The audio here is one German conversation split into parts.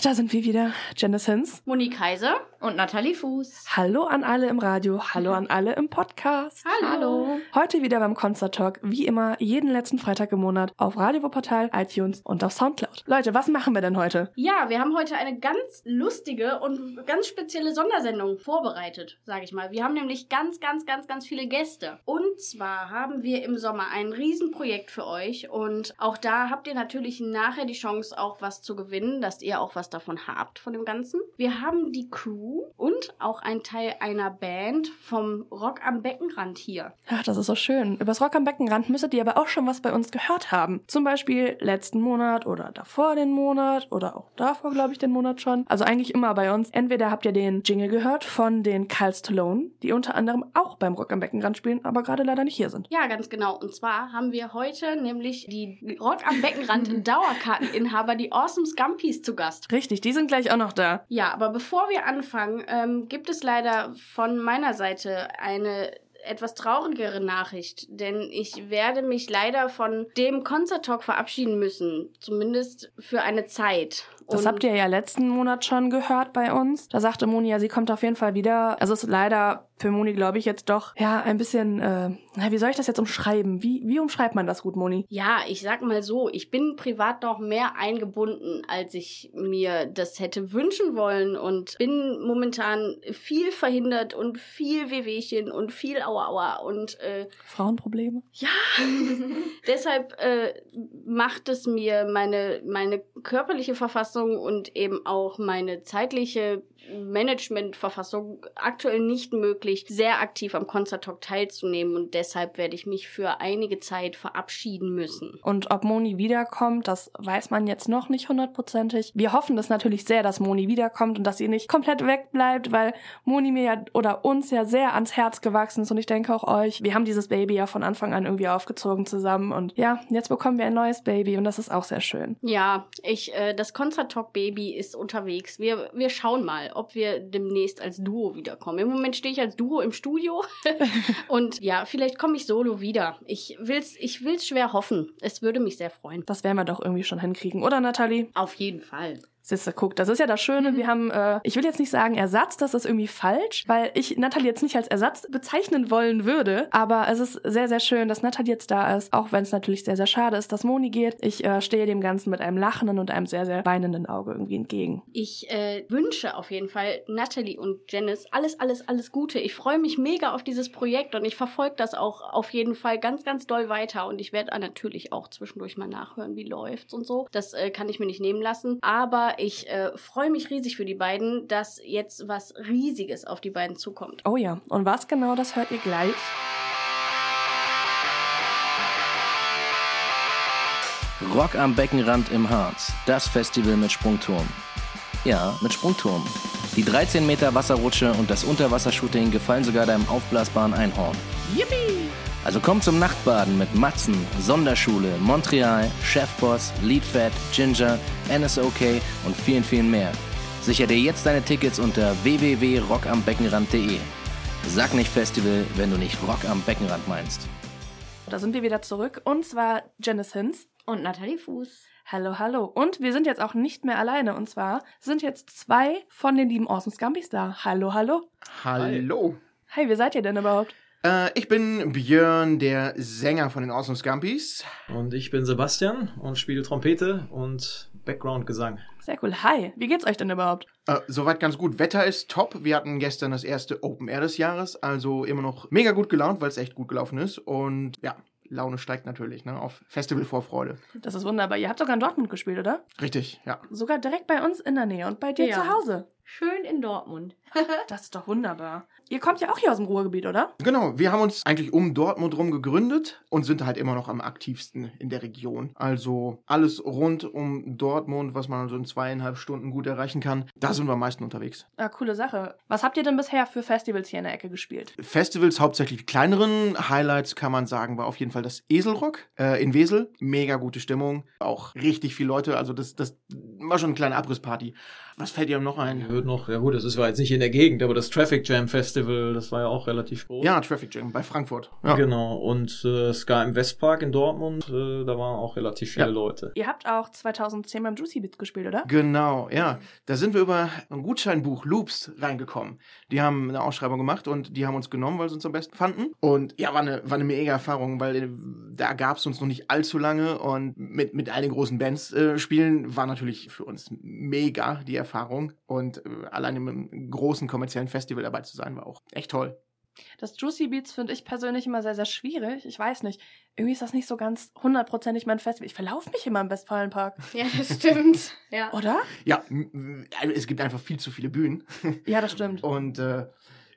da sind wir wieder. Janice Hinz. Moni Kaiser und Nathalie Fuß. Hallo an alle im Radio, hallo an alle im Podcast. Hallo. Heute wieder beim Concert Talk, wie immer, jeden letzten Freitag im Monat auf Radio Wuppertal, iTunes und auf Soundcloud. Leute, was machen wir denn heute? Ja, wir haben heute eine ganz lustige und ganz spezielle Sondersendung vorbereitet, sage ich mal. Wir haben nämlich ganz, ganz, ganz, ganz viele Gäste. Und zwar haben wir im Sommer ein Riesenprojekt für euch und auch da habt ihr natürlich nachher die Chance, auch was zu gewinnen, dass ihr auch was davon habt von dem Ganzen. Wir haben die Crew und auch einen Teil einer Band vom Rock am Beckenrand hier. Ach, das ist so schön. Übers Rock am Beckenrand müsstet ihr aber auch schon was bei uns gehört haben. Zum Beispiel letzten Monat oder davor den Monat oder auch davor, glaube ich, den Monat schon. Also eigentlich immer bei uns. Entweder habt ihr den Jingle gehört von den Kyle Stallone, die unter anderem auch beim Rock am Beckenrand spielen, aber gerade leider nicht hier sind. Ja, ganz genau. Und zwar haben wir heute nämlich die Rock am Beckenrand Dauerkarteninhaber, die Awesome Scumpies zu Gast. Richtig, die sind gleich auch noch da. Ja, aber bevor wir anfangen, ähm, gibt es leider von meiner Seite eine etwas traurigere Nachricht, denn ich werde mich leider von dem Concert Talk verabschieden müssen, zumindest für eine Zeit. Das Und- habt ihr ja letzten Monat schon gehört bei uns. Da sagte Moni ja, sie kommt auf jeden Fall wieder. Also es ist leider für Moni, glaube ich, jetzt doch, ja, ein bisschen, äh, na, wie soll ich das jetzt umschreiben? Wie, wie umschreibt man das gut, Moni? Ja, ich sag mal so, ich bin privat noch mehr eingebunden, als ich mir das hätte wünschen wollen und bin momentan viel verhindert und viel Wehwehchen und viel Aua Aua und äh, Frauenprobleme? ja, deshalb äh, macht es mir meine, meine körperliche Verfassung und eben auch meine zeitliche Managementverfassung aktuell nicht möglich, sehr aktiv am Concert Talk teilzunehmen und deshalb werde ich mich für einige Zeit verabschieden müssen. Und ob Moni wiederkommt, das weiß man jetzt noch nicht hundertprozentig. Wir hoffen das natürlich sehr, dass Moni wiederkommt und dass sie nicht komplett wegbleibt, weil Moni mir ja oder uns ja sehr ans Herz gewachsen ist und ich denke auch euch. Wir haben dieses Baby ja von Anfang an irgendwie aufgezogen zusammen und ja, jetzt bekommen wir ein neues Baby und das ist auch sehr schön. Ja, ich, äh, das Concert Talk Baby ist unterwegs. Wir, wir schauen mal, ob wir demnächst als Duo wiederkommen. Im Moment stehe ich als Duo im Studio und ja, vielleicht komme ich solo wieder. Ich will's, ich will's schwer hoffen. Es würde mich sehr freuen. Das werden wir doch irgendwie schon hinkriegen, oder Nathalie? Auf jeden Fall. Siehste, guck, das ist ja das Schöne. Wir haben, äh, ich will jetzt nicht sagen Ersatz, das ist irgendwie falsch, weil ich Nathalie jetzt nicht als Ersatz bezeichnen wollen würde. Aber es ist sehr, sehr schön, dass Nathalie jetzt da ist, auch wenn es natürlich sehr, sehr schade ist, dass Moni geht. Ich äh, stehe dem Ganzen mit einem lachenden und einem sehr, sehr weinenden Auge irgendwie entgegen. Ich äh, wünsche auf jeden Fall Natalie und Janice alles, alles, alles Gute. Ich freue mich mega auf dieses Projekt und ich verfolge das auch auf jeden Fall ganz, ganz doll weiter. Und ich werde natürlich auch zwischendurch mal nachhören, wie läuft's und so. Das äh, kann ich mir nicht nehmen lassen. Aber ich äh, freue mich riesig für die beiden, dass jetzt was Riesiges auf die beiden zukommt. Oh ja, und was genau, das hört ihr gleich. Rock am Beckenrand im Harz. Das Festival mit Sprungturm. Ja, mit Sprungturm. Die 13 Meter Wasserrutsche und das Unterwassershooting gefallen sogar deinem aufblasbaren Einhorn. Yippie! Also komm zum Nachtbaden mit Matzen, Sonderschule, Montreal, Chefboss, Leadfat, Ginger, NSOK und vielen, vielen mehr. Sicher dir jetzt deine Tickets unter www.rockambeckenrand.de. Sag nicht Festival, wenn du nicht Rock am Beckenrand meinst. Da sind wir wieder zurück und zwar Janice Hinz. Und Natalie Fuß. Hallo, hallo. Und wir sind jetzt auch nicht mehr alleine. Und zwar sind jetzt zwei von den lieben Awesome Scampis da. Hallo, hallo. Hallo. Hey, wer seid ihr denn überhaupt? Äh, ich bin Björn, der Sänger von den Awesome Scumpies. Und ich bin Sebastian und spiele Trompete und Background-Gesang. Sehr cool. Hi, wie geht's euch denn überhaupt? Äh, soweit ganz gut. Wetter ist top. Wir hatten gestern das erste Open Air des Jahres, also immer noch mega gut gelaunt, weil es echt gut gelaufen ist. Und ja, Laune steigt natürlich, ne? Auf Festivalvorfreude. Das ist wunderbar. Ihr habt sogar in Dortmund gespielt, oder? Richtig, ja. Sogar direkt bei uns in der Nähe und bei dir Ja. zu Hause. Schön in Dortmund. Das ist doch wunderbar. Ihr kommt ja auch hier aus dem Ruhrgebiet, oder? Genau, wir haben uns eigentlich um Dortmund rum gegründet und sind halt immer noch am aktivsten in der Region. Also alles rund um Dortmund, was man so in zweieinhalb Stunden gut erreichen kann, da sind wir am meisten unterwegs. Ja, coole Sache. Was habt ihr denn bisher für Festivals hier in der Ecke gespielt? Festivals, hauptsächlich die kleineren Highlights, kann man sagen, war auf jeden Fall das Eselrock äh, in Wesel. Mega gute Stimmung, auch richtig viele Leute. Also das, das war schon eine kleine Abrissparty. Was fällt dir noch ein? wird noch, ja gut, das ist jetzt nicht in der Gegend, aber das Traffic Jam Festival, das war ja auch relativ groß. Ja, Traffic Jam bei Frankfurt. Ja. Genau, und äh, Ska im Westpark in Dortmund, äh, da waren auch relativ viele Ja. Leute. Ihr habt auch 2010 beim Juicy Beats gespielt, oder? Genau, ja. Da sind wir über ein Gutscheinbuch Loops reingekommen. Die haben eine Ausschreibung gemacht und die haben uns genommen, weil sie uns am besten fanden. Und ja, war eine, war eine mega Erfahrung, weil äh, da gab es uns noch nicht allzu lange und mit, mit all den großen Bands äh, spielen war natürlich für uns mega die Erfahrung. Und äh, allein im großen kommerziellen Festival dabei zu sein, war auch echt toll. Das Juicy Beats finde ich persönlich immer sehr, sehr schwierig. Ich weiß nicht. Irgendwie ist das nicht so ganz hundertprozentig mein Festival. Ich verlaufe mich immer im Westfalenpark. Ja, das stimmt. Ja. Oder? Ja, also es gibt einfach viel zu viele Bühnen. Ja, das stimmt. Und äh,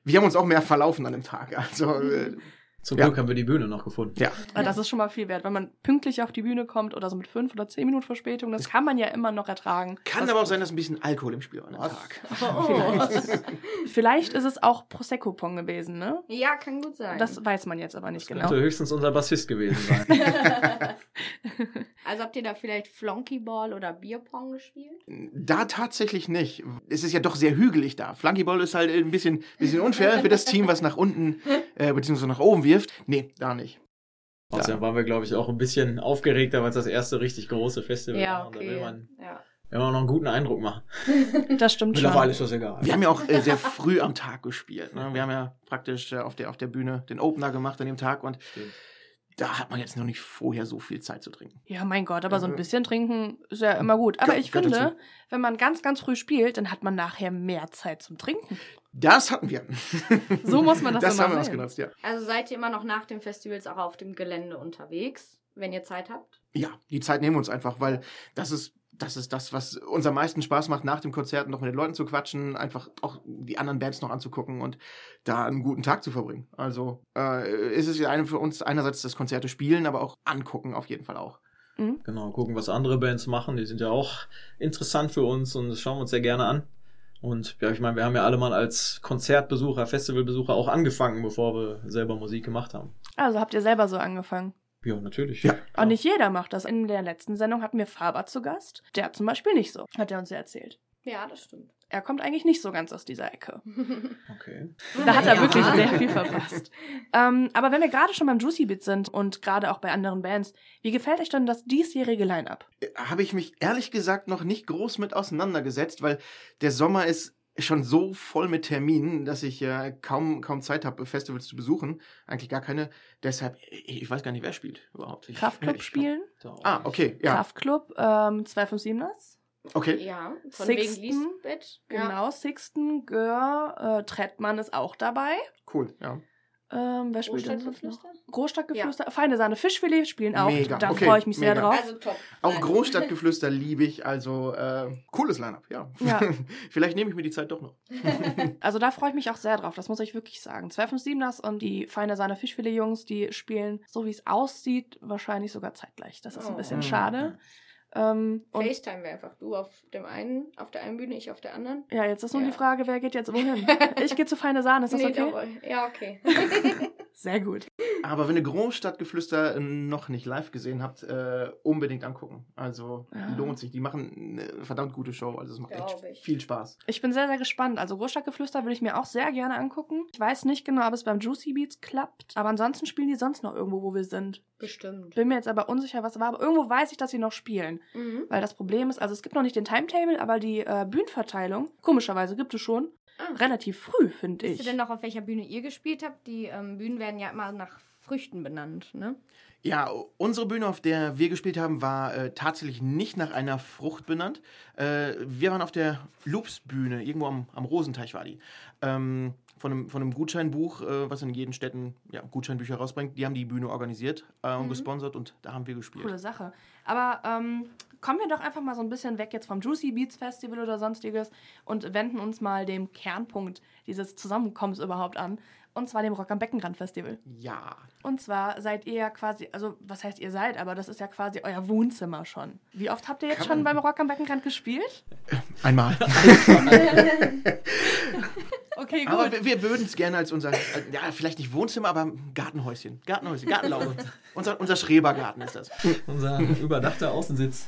wir haben uns auch mehr verlaufen an dem Tag. Also, äh, Zum Ja. Glück haben wir die Bühne noch gefunden. ja. Aber das ist schon mal viel wert. Wenn man pünktlich auf die Bühne kommt oder so mit fünf oder zehn Minuten Verspätung, das kann man ja immer noch ertragen. Kann Das- aber auch sein, dass ein bisschen Alkohol im Spiel war an dem Tag. Vielleicht. Vielleicht ist es auch Prosecco-Pong gewesen, ne? Ja, kann gut sein. Das weiß man jetzt aber nicht Das genau. könnte höchstens unser Bassist gewesen sein. also habt ihr da vielleicht Flonkyball oder Bierpong gespielt? Da tatsächlich nicht. Es ist ja doch sehr hügelig da. Flunkyball ist halt ein bisschen, bisschen unfair für das Team, was nach unten äh, bzw. nach oben wirft. Nee, da nicht. Außerdem waren wir, glaube ich, auch ein bisschen aufgeregter, weil es das erste richtig große Festival Ja, war. Und Da will okay. man, Ja. man noch einen guten Eindruck machen. Das stimmt Mittlerweile schon. ist das egal. Wir haben ja auch äh, sehr früh am Tag gespielt. Ne? Wir haben ja praktisch äh, auf, der, auf der Bühne den Opener gemacht an dem Tag und Stimmt. Da hat man jetzt noch nicht vorher so viel Zeit zu trinken. Ja, mein Gott, aber so ein Mhm. bisschen trinken ist ja immer gut. Aber ich finde, wenn man ganz, ganz früh spielt, dann hat man nachher mehr Zeit zum Trinken. Das hatten wir. So muss man das Das immer haben wir sehen. ausgenutzt, ja. Also seid ihr immer noch nach den Festivals auch auf dem Gelände unterwegs, wenn ihr Zeit habt? Ja, die Zeit nehmen wir uns einfach, weil das ist das ist das, was uns am meisten Spaß macht, nach dem Konzert noch mit den Leuten zu quatschen, einfach auch die anderen Bands noch anzugucken und da einen guten Tag zu verbringen. Also äh, ist es ja eine für uns einerseits das Konzerte spielen, aber auch angucken auf jeden Fall auch. Genau, gucken, was andere Bands machen. Die sind ja auch interessant für uns und das schauen wir uns sehr gerne an. Und ja, ich meine, wir haben ja alle mal als Konzertbesucher, Festivalbesucher auch angefangen, bevor wir selber Musik gemacht haben. Also habt ihr selber so angefangen. Ja, natürlich. Ja. Und nicht jeder macht das. In der letzten Sendung hatten wir Faber zu Gast. Der zum Beispiel nicht so, hat er uns ja erzählt. Ja, das stimmt. Er kommt eigentlich nicht so ganz aus dieser Ecke. Okay. Da hat er Ja. wirklich sehr viel verpasst. ähm, aber wenn wir gerade schon beim Juicy Bit sind und gerade auch bei anderen Bands, wie gefällt euch denn das diesjährige Line-Up? Habe ich mich ehrlich gesagt noch nicht groß mit auseinandergesetzt, weil der Sommer ist schon so voll mit Terminen, dass ich äh, kaum, kaum Zeit habe, Festivals zu besuchen. Eigentlich gar keine. Deshalb, ich, ich weiß gar nicht, wer spielt überhaupt. Ich, Kraftclub ich- spielen? Ah, okay, ja. Kraftclub, ähm, 257ers. Okay. Ja, von Sixten. wegen Lisbeth. Ja. Genau, Sixten, Gör, äh, Trettmann ist auch dabei. Cool, ja. Ähm, wer spielt denn sonst noch? Großstadtgeflüster? Großstadtgeflüster. Feine Sahne Fischfilet spielen auch. Mega, Da okay, freue ich mich sehr mega. drauf. Also top. Auch. Großstadtgeflüster liebe ich, also äh, cooles Line-Up, ja. Ja. Vielleicht nehme ich mir die Zeit doch noch. Also da freue ich mich auch sehr drauf, das muss ich wirklich sagen. 257ers und die Feine Sahne Fischfilet-Jungs, die spielen, so wie es aussieht, wahrscheinlich sogar zeitgleich. Das ist ein Oh. bisschen Mhm. schade. Ähm, FaceTime wir einfach. Du auf dem einen, auf der einen Bühne, ich auf der anderen. ja, jetzt ist nur Ja. die Frage, wer geht jetzt wohin? Ich gehe zu Feine Sahne, ist das Nee, okay? dabei. Ja, okay. Sehr gut. Aber wenn ihr Großstadtgeflüster noch nicht live gesehen habt, äh, unbedingt angucken. Also Ja. lohnt sich. Die machen eine verdammt gute Show. Also es macht Glaub echt ich. viel Spaß. Ich bin sehr, sehr gespannt. Also Großstadtgeflüster würde ich mir auch sehr gerne angucken. Ich weiß nicht genau, ob es beim Juicy Beats klappt, aber ansonsten spielen die sonst noch irgendwo, wo wir sind. Bestimmt. Bin mir jetzt aber unsicher, was war, aber irgendwo weiß ich, dass sie noch spielen. Mhm. Weil das Problem ist, also es gibt noch nicht den Timetable, aber die äh, Bühnenverteilung, komischerweise gibt es schon, Ah. relativ früh, finde Wisst ihr ich. denn noch, auf welcher Bühne ihr gespielt habt? Die ähm, Bühnen werden ja immer nach Früchten benannt, ne? Ja, unsere Bühne, auf der wir gespielt haben, war äh, tatsächlich nicht nach einer Frucht benannt. Äh, wir waren auf der Loops-Bühne, irgendwo am, am Rosenteich war die. Ähm, von, einem, von einem Gutscheinbuch, äh, was in jeden Städten ja, Gutscheinbücher rausbringt. Die haben die Bühne organisiert äh, und Mhm. gesponsert und da haben wir gespielt. Coole Sache. Aber ähm, kommen wir doch einfach mal so ein bisschen weg jetzt vom Juicy Beats Festival oder sonstiges und wenden uns mal dem Kernpunkt dieses Zusammenkommens überhaupt an. Und zwar dem Rock am Beckenrand Festival. Ja. Und zwar seid ihr ja quasi, also was heißt ihr seid, aber das ist ja quasi euer Wohnzimmer schon. Wie oft habt ihr jetzt Kann schon beim Rock am Beckenrand gespielt? Einmal. Okay, gut. Aber wir, wir würden es gerne als unser, äh, ja, vielleicht nicht Wohnzimmer, aber Gartenhäuschen. Gartenhäuschen, Gartenlaube. unser, unser Schrebergarten ist das. Unser überdachter Außensitz.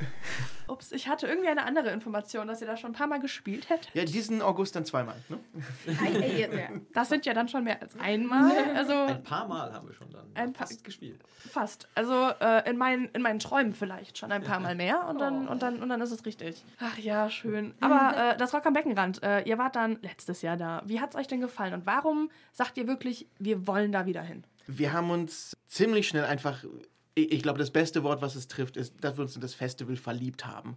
Ups, ich hatte irgendwie eine andere Information, dass ihr da schon ein paar Mal gespielt hättet. Ja, diesen August dann zweimal. Ne? Das sind ja dann schon mehr als einmal. Also Ein paar Mal haben wir schon dann Ein paar- fast gespielt. fast. Also äh, in, meinen, in meinen Träumen vielleicht schon ein paar Mal mehr und dann, und dann, und dann ist es richtig. Ach ja, schön. Aber äh, das Rock am Beckenrand, äh, ihr wart dann letztes Jahr da. Wie hat es euch denn gefallen und warum sagt ihr wirklich, wir wollen da wieder hin? Wir haben uns ziemlich schnell einfach, ich, glaube, das beste Wort, was es trifft, ist, dass wir uns in das Festival verliebt haben.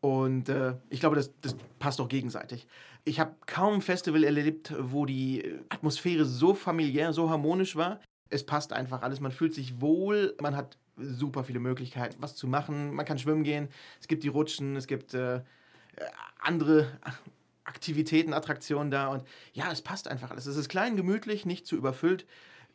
Und äh, ich glaube, das, das passt auch gegenseitig. Ich habe kaum ein Festival erlebt, wo die Atmosphäre so familiär, so harmonisch war. Es passt einfach alles. Man fühlt sich wohl. Man hat super viele Möglichkeiten, was zu machen. Man kann schwimmen gehen. Es gibt die Rutschen. Es gibt äh, andere Aktivitäten, Attraktionen da. Und ja, es passt einfach alles. Es ist klein, gemütlich, nicht zu überfüllt.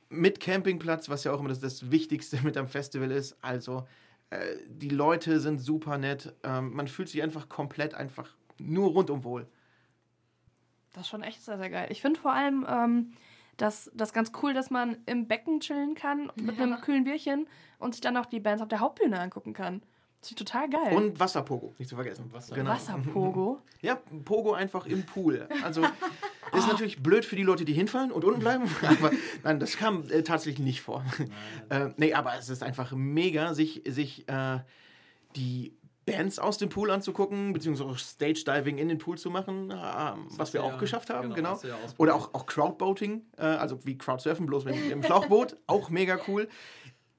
Mit Campingplatz, was ja auch immer das, das Wichtigste mit am Festival ist. Also, äh, die Leute sind super nett. Ähm, man fühlt sich einfach komplett einfach nur rundum wohl. Das ist schon echt sehr, sehr geil. Ich finde vor allem ähm, das, das ganz cool, dass man im Becken chillen kann mit einem kühlen Bierchen und sich dann noch die Bands auf der Hauptbühne angucken kann. Ist total geil. Und Wasserpogo, nicht zu vergessen. Wasser- Genau. Wasserpogo. Ja, Pogo einfach im Pool. Also ist natürlich blöd für die Leute, die hinfallen und unten bleiben. Aber nein, das kam äh, tatsächlich nicht vor. Äh, nee, aber es ist einfach mega, sich, sich äh, die Bands aus dem Pool anzugucken, beziehungsweise auch Stage Diving in den Pool zu machen, äh, was wir du auch ja- geschafft haben, genau, genau. ja. Oder auch, auch Crowdboating, äh, also wie Crowdsurfen, bloß mit dem Schlauchboot, auch mega cool.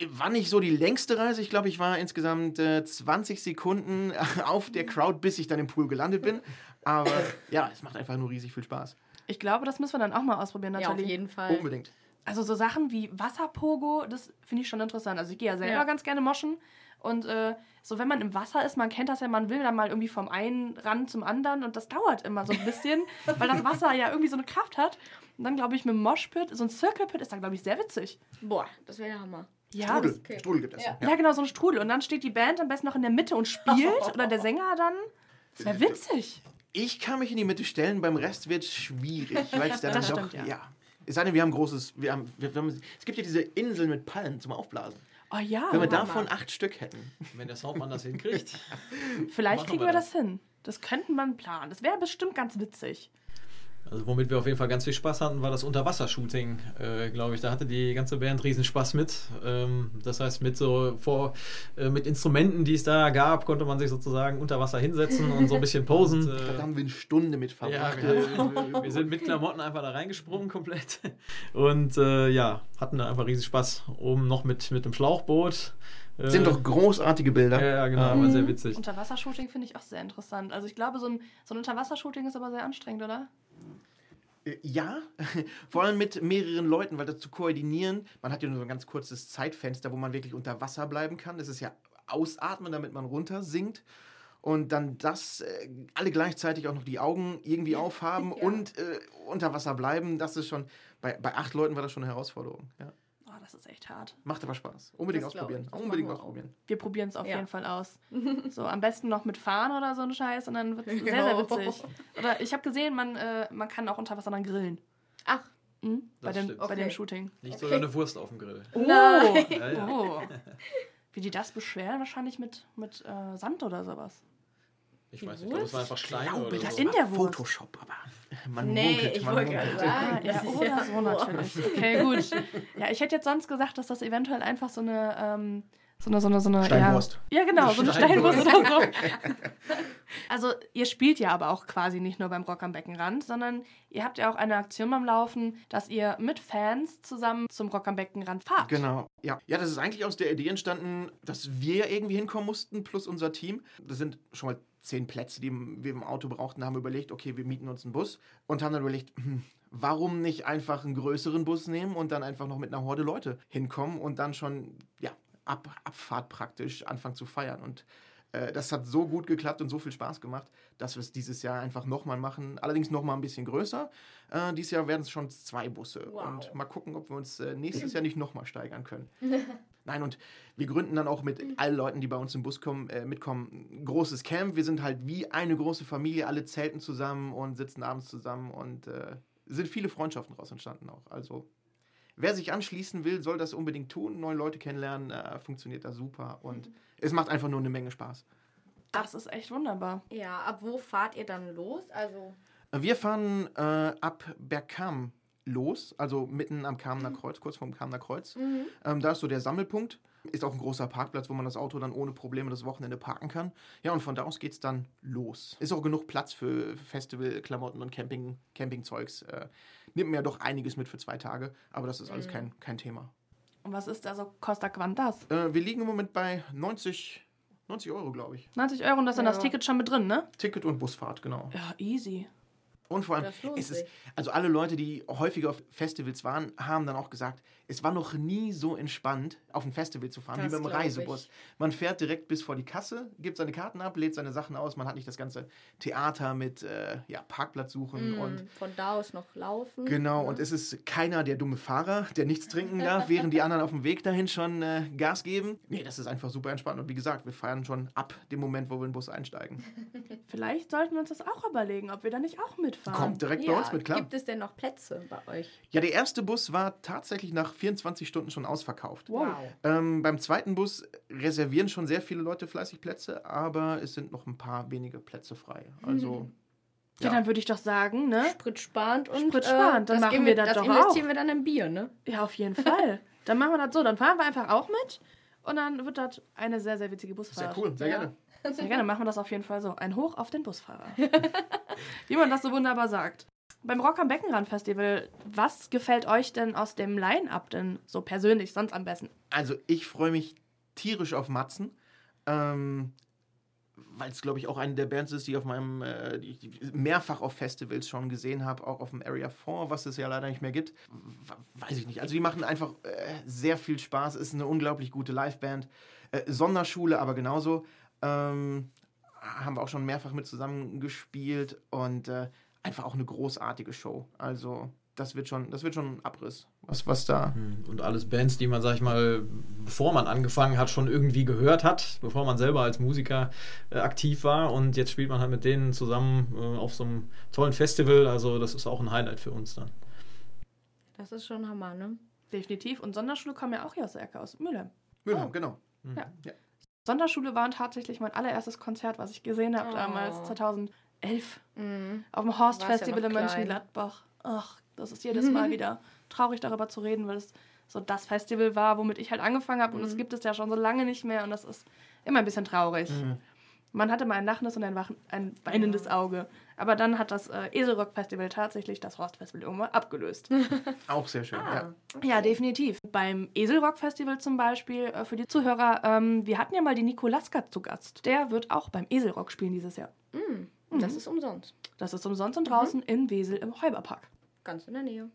War nicht so die längste Reise. Ich glaube, ich war insgesamt äh, 20 Sekunden auf der Crowd, bis ich dann im Pool gelandet bin. Aber ja, es macht einfach nur riesig viel Spaß. Ich glaube, das müssen wir dann auch mal ausprobieren, Ja, auf jeden Fall. Unbedingt. Also so Sachen wie Wasserpogo, das finde ich schon interessant. Also ich gehe ja selber Ja. ganz gerne moschen. Und äh, so wenn man im Wasser ist, man kennt das ja, man will dann mal irgendwie vom einen Rand zum anderen und das dauert immer so ein bisschen, weil das Wasser ja irgendwie so eine Kraft hat. Und dann glaube ich mit dem Moshpit, so ein Circle Pit ist dann glaube ich sehr witzig. Boah, das wäre der Hammer. Ja, Strudel. okay. Strudel gibt es. Ja. ja, genau, so ein Strudel. Und dann steht die Band am besten noch in der Mitte und spielt oder der Sänger dann. Das wäre witzig. Ich kann mich in die Mitte stellen, beim Rest wird es schwierig, weil es dann Das doch, stimmt, ja. Es sei denn, wir haben großes, wir haben, wir, wir haben, es gibt ja diese Inseln mit Palmen zum Aufblasen. Oh ja, Wenn wir davon acht Stück hätten. Wenn der Soundmann das hinkriegt. vielleicht kriegen wir wir das. das hin. Das könnten wir planen. Das wäre bestimmt ganz witzig. Also womit wir auf jeden Fall ganz viel Spaß hatten, war das Unterwassershooting, äh, glaube ich. Da hatte die ganze Band riesen Spaß mit. Ähm, das heißt, mit so vor, äh, mit Instrumenten, die es da gab, konnte man sich sozusagen unter Wasser hinsetzen und so ein bisschen posen. Ich glaube, da haben wir eine Stunde mit Ja, verbracht. wir, wir- wir sind mit Klamotten einfach da reingesprungen komplett. Und äh, ja, hatten da einfach riesen Spaß. Oben noch mit, mit dem Schlauchboot. Äh, Sind doch großartige Bilder. Ja, ja, genau, war sehr witzig. Unterwassershooting finde ich auch sehr interessant. Also ich glaube, so ein, so ein Unterwassershooting ist aber sehr anstrengend, oder? Äh, Ja, vor allem mit mehreren Leuten, weil das zu koordinieren, man hat ja nur so ein ganz kurzes Zeitfenster, wo man wirklich unter Wasser bleiben kann. Das ist ja ausatmen, damit man runter sinkt. Und dann das, äh, alle gleichzeitig auch noch die Augen irgendwie aufhaben Ja. und äh, unter Wasser bleiben, das ist schon, bei, bei acht Leuten war das schon eine Herausforderung. Ja. Das ist echt hart. Macht aber Spaß. Unbedingt Das ausprobieren. ich. Das Unbedingt ausprobieren. Wir probieren es auf Ja. jeden Fall aus. So, am besten noch mit Fahren oder so ein Scheiß und dann wird es sehr, sehr Jo. witzig. Oder ich habe gesehen, man, äh, man kann auch unter Wasser dann grillen. Ach, Mhm? Bei, Das dem, stimmt. bei dem. Shooting. Okay. sogar eine Wurst auf dem Grill. Oh, Nein. Ja, ja. oh. Wie die das beschweren, wahrscheinlich mit, mit äh, Sand oder sowas. Ich weiß nicht, ich glaube, es war einfach glaube, oder das so. in der Wurst. Photoshop, aber man nee, munkelt, ich man wollte gerade munkelt. sagen. Ja, das ist oder ja- so natürlich. Okay, gut. Ja, ich hätte jetzt sonst gesagt, dass das eventuell einfach so eine, ähm, so eine, so eine, so eine Steinwurst. Ja, ja genau, so eine Steinwurst. Steinwurst oder so. Also, ihr spielt ja aber auch quasi nicht nur beim Rock am Beckenrand, sondern ihr habt ja auch eine Aktion am Laufen, dass ihr mit Fans zusammen zum Rock am Beckenrand fahrt. Genau. Ja. ja, das ist eigentlich aus der Idee entstanden, dass wir irgendwie hinkommen mussten, plus unser Team. Das sind schon mal zehn Plätze, die wir im Auto brauchten, haben überlegt, okay, wir mieten uns einen Bus und haben dann überlegt, hm, warum nicht einfach einen größeren Bus nehmen und dann einfach noch mit einer Horde Leute hinkommen und dann schon, ja, ab Abfahrt praktisch anfangen zu feiern. Und äh, das hat so gut geklappt und so viel Spaß gemacht, dass wir es dieses Jahr einfach nochmal machen. Allerdings nochmal ein bisschen größer. Äh, dieses Jahr werden es schon zwei Busse. Wow. Und mal gucken, ob wir uns äh, nächstes Jahr nicht nochmal steigern können. Nein, und wir gründen dann auch mit allen Leuten, die bei uns im Bus kommen, äh, mitkommen, ein großes Camp. Wir sind halt wie eine große Familie, alle zelten zusammen und sitzen abends zusammen und äh, sind viele Freundschaften daraus entstanden auch. Also wer sich anschließen will, soll das unbedingt tun. Neue Leute kennenlernen, äh, funktioniert da super und es macht einfach nur eine Menge Spaß. Das ist echt wunderbar. Ja, ab wo fahrt ihr dann los? Also. Wir fahren äh, ab Bergkam los, also mitten am Kamener Kreuz, kurz vorm Kamener Kreuz. Ähm, da ist so der Sammelpunkt. Ist auch ein großer Parkplatz, wo man das Auto dann ohne Probleme das Wochenende parken kann. Ja, und von da aus geht es dann los. Ist auch genug Platz für Festivalklamotten und Camping, Campingzeugs. Äh, nimmt mir ja doch einiges mit für zwei Tage, aber das ist alles kein, kein Thema. Und was ist da so Costa Quantas? Äh, wir liegen im Moment bei 90, 90 Euro, glaube ich. 90 Euro und das ist dann Ja. das Ticket schon mit drin, ne? Ticket und Busfahrt, genau. Ja, easy. Und vor allem, es ist, also alle Leute, die häufiger auf Festivals waren, haben dann auch gesagt, es war noch nie so entspannt, auf ein Festival zu fahren, Das wie beim Reisebus. ich. Man fährt direkt bis vor die Kasse, gibt seine Karten ab, lädt seine Sachen aus, man hat nicht das ganze Theater mit äh, ja, Parkplatz suchen und Mm, von da aus noch laufen. Genau, ne? und es ist keiner der dumme Fahrer, der nichts trinken darf, während die anderen auf dem Weg dahin schon äh, Gas geben. Nee, das ist einfach super entspannt. Und wie gesagt, wir feiern schon ab dem Moment, wo wir in den Bus einsteigen. Vielleicht sollten wir uns das auch überlegen, ob wir da nicht auch mitfahren. Kommt direkt ja, bei uns mit, klar. Gibt es denn noch Plätze bei euch? Ja, der erste Bus war tatsächlich nach 24 Stunden schon ausverkauft. Wow. Ähm, beim zweiten Bus reservieren schon sehr viele Leute fleißig Plätze, aber es sind noch ein paar wenige Plätze frei. Also, Ja, Ja. dann würde ich doch sagen, ne? Spritsparend und Spritsparend, dann das machen geben wir das das doch investieren wir dann in Bier, ne? Ja, auf jeden Fall. dann machen wir das so. Dann fahren wir einfach auch mit. Und dann wird das eine sehr, sehr witzige Busfahrt. sehr cool, sehr Ja. gerne. Sehr gerne machen wir das auf jeden Fall so. Ein Hoch auf den Busfahrer. Wie man das so wunderbar sagt. Beim Rock am Beckenrand Festival, was gefällt euch denn aus dem Line-Up denn so persönlich sonst am besten? Also, ich freue mich tierisch auf Matzen. Ähm, weil es, glaube ich, auch eine der Bands ist, die ich auf meinem, äh, die ich mehrfach auf Festivals schon gesehen habe, auch auf dem Area 4, was es ja leider nicht mehr gibt. Weiß ich nicht. Also die machen einfach äh, sehr viel Spaß, ist eine unglaublich gute Liveband. Äh, Sonderschule aber genauso. Ähm, haben wir auch schon mehrfach mit zusammengespielt und äh, einfach auch eine großartige Show. Also das wird schon, das wird schon ein Abriss, was, was da Hm, Und alles Bands, die man, sag ich mal, bevor man angefangen hat, schon irgendwie gehört hat, bevor man selber als Musiker äh, aktiv war. Und jetzt spielt man halt mit denen zusammen äh, auf so einem tollen Festival. Also das ist auch ein Highlight für uns dann. Das ist schon Hammer, ne? Definitiv. Und Sonderschule kommen ja auch hier aus der Ecke, aus Mülheim. Mülheim, Oh. genau. Ja. Ja. Sonderschule war tatsächlich mein allererstes Konzert, was ich gesehen habe Oh. damals, 2011, Mhm. auf dem Horst ja Festival noch in. Mönchengladbach. Ach, das ist jedes Mal wieder traurig darüber zu reden, weil es so das Festival war, womit ich halt angefangen habe und es Mhm. gibt es ja schon so lange nicht mehr und das ist immer ein bisschen traurig. Mhm. Man hatte mal ein lachendes und ein, wach- ein weinendes Auge. Aber dann hat das äh, Eselrock Festival tatsächlich das Horst Festival irgendwann abgelöst. Auch sehr schön. Ah. Ja. Ja, definitiv. Beim Eselrock Festival zum Beispiel, äh, für die Zuhörer, ähm, wir hatten ja mal den Nico Lasker zu Gast. Der wird auch beim Eselrock spielen dieses Jahr. Mhm. Mhm. Das ist umsonst. Das ist umsonst und draußen in Wesel im Heuberpark. Ganz in der Nähe.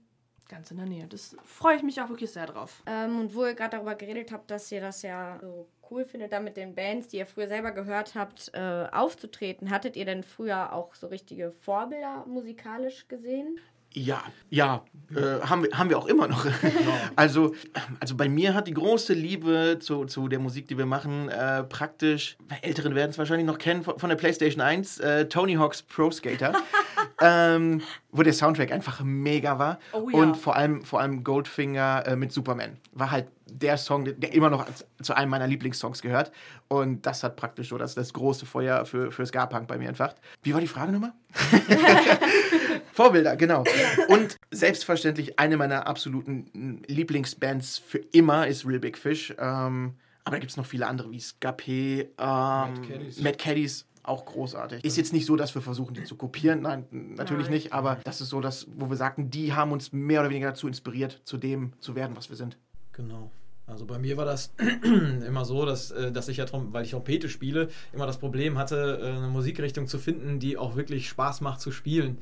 Ganz in der Nähe. Das freue ich mich auch wirklich sehr drauf. Ähm, und wo ihr gerade darüber geredet habt, dass ihr das ja so cool findet, da mit den Bands, die ihr früher selber gehört habt, äh, aufzutreten, hattet ihr denn früher auch so richtige Vorbilder musikalisch gesehen? Ja, ja, äh, haben, wir, haben wir auch immer noch. also, also bei mir hat die große Liebe zu, zu der Musik, die wir machen, äh, praktisch, bei Älteren werden es wahrscheinlich noch kennen, von, von der PlayStation 1, äh, Tony Hawk's Pro Skater, ähm, wo der Soundtrack einfach mega war. Oh ja. Und vor allem, vor allem Goldfinger äh, mit Superman war halt der Song, der, immer noch zu einem meiner Lieblingssongs gehört. Und das hat praktisch so das, das große Feuer für, für Ska-Punk bei mir entfacht. Wie war die Frage nochmal? Vorbilder, genau. Und selbstverständlich eine meiner absoluten Lieblingsbands für immer ist Real Big Fish. Ähm, aber da gibt es noch viele andere wie Scapé, ähm, Caddies. Mad Caddies, auch großartig. Ist jetzt nicht so, dass wir versuchen, die zu kopieren. Nein, natürlich Nein. nicht. Aber das ist so, dass, wo wir sagten, die haben uns mehr oder weniger dazu inspiriert, zu dem zu werden, was wir sind. Genau. Also bei mir war das immer so, dass, äh, dass ich ja drum, weil ich Trompete spiele, immer das Problem hatte, äh, eine Musikrichtung zu finden, die auch wirklich Spaß macht zu spielen.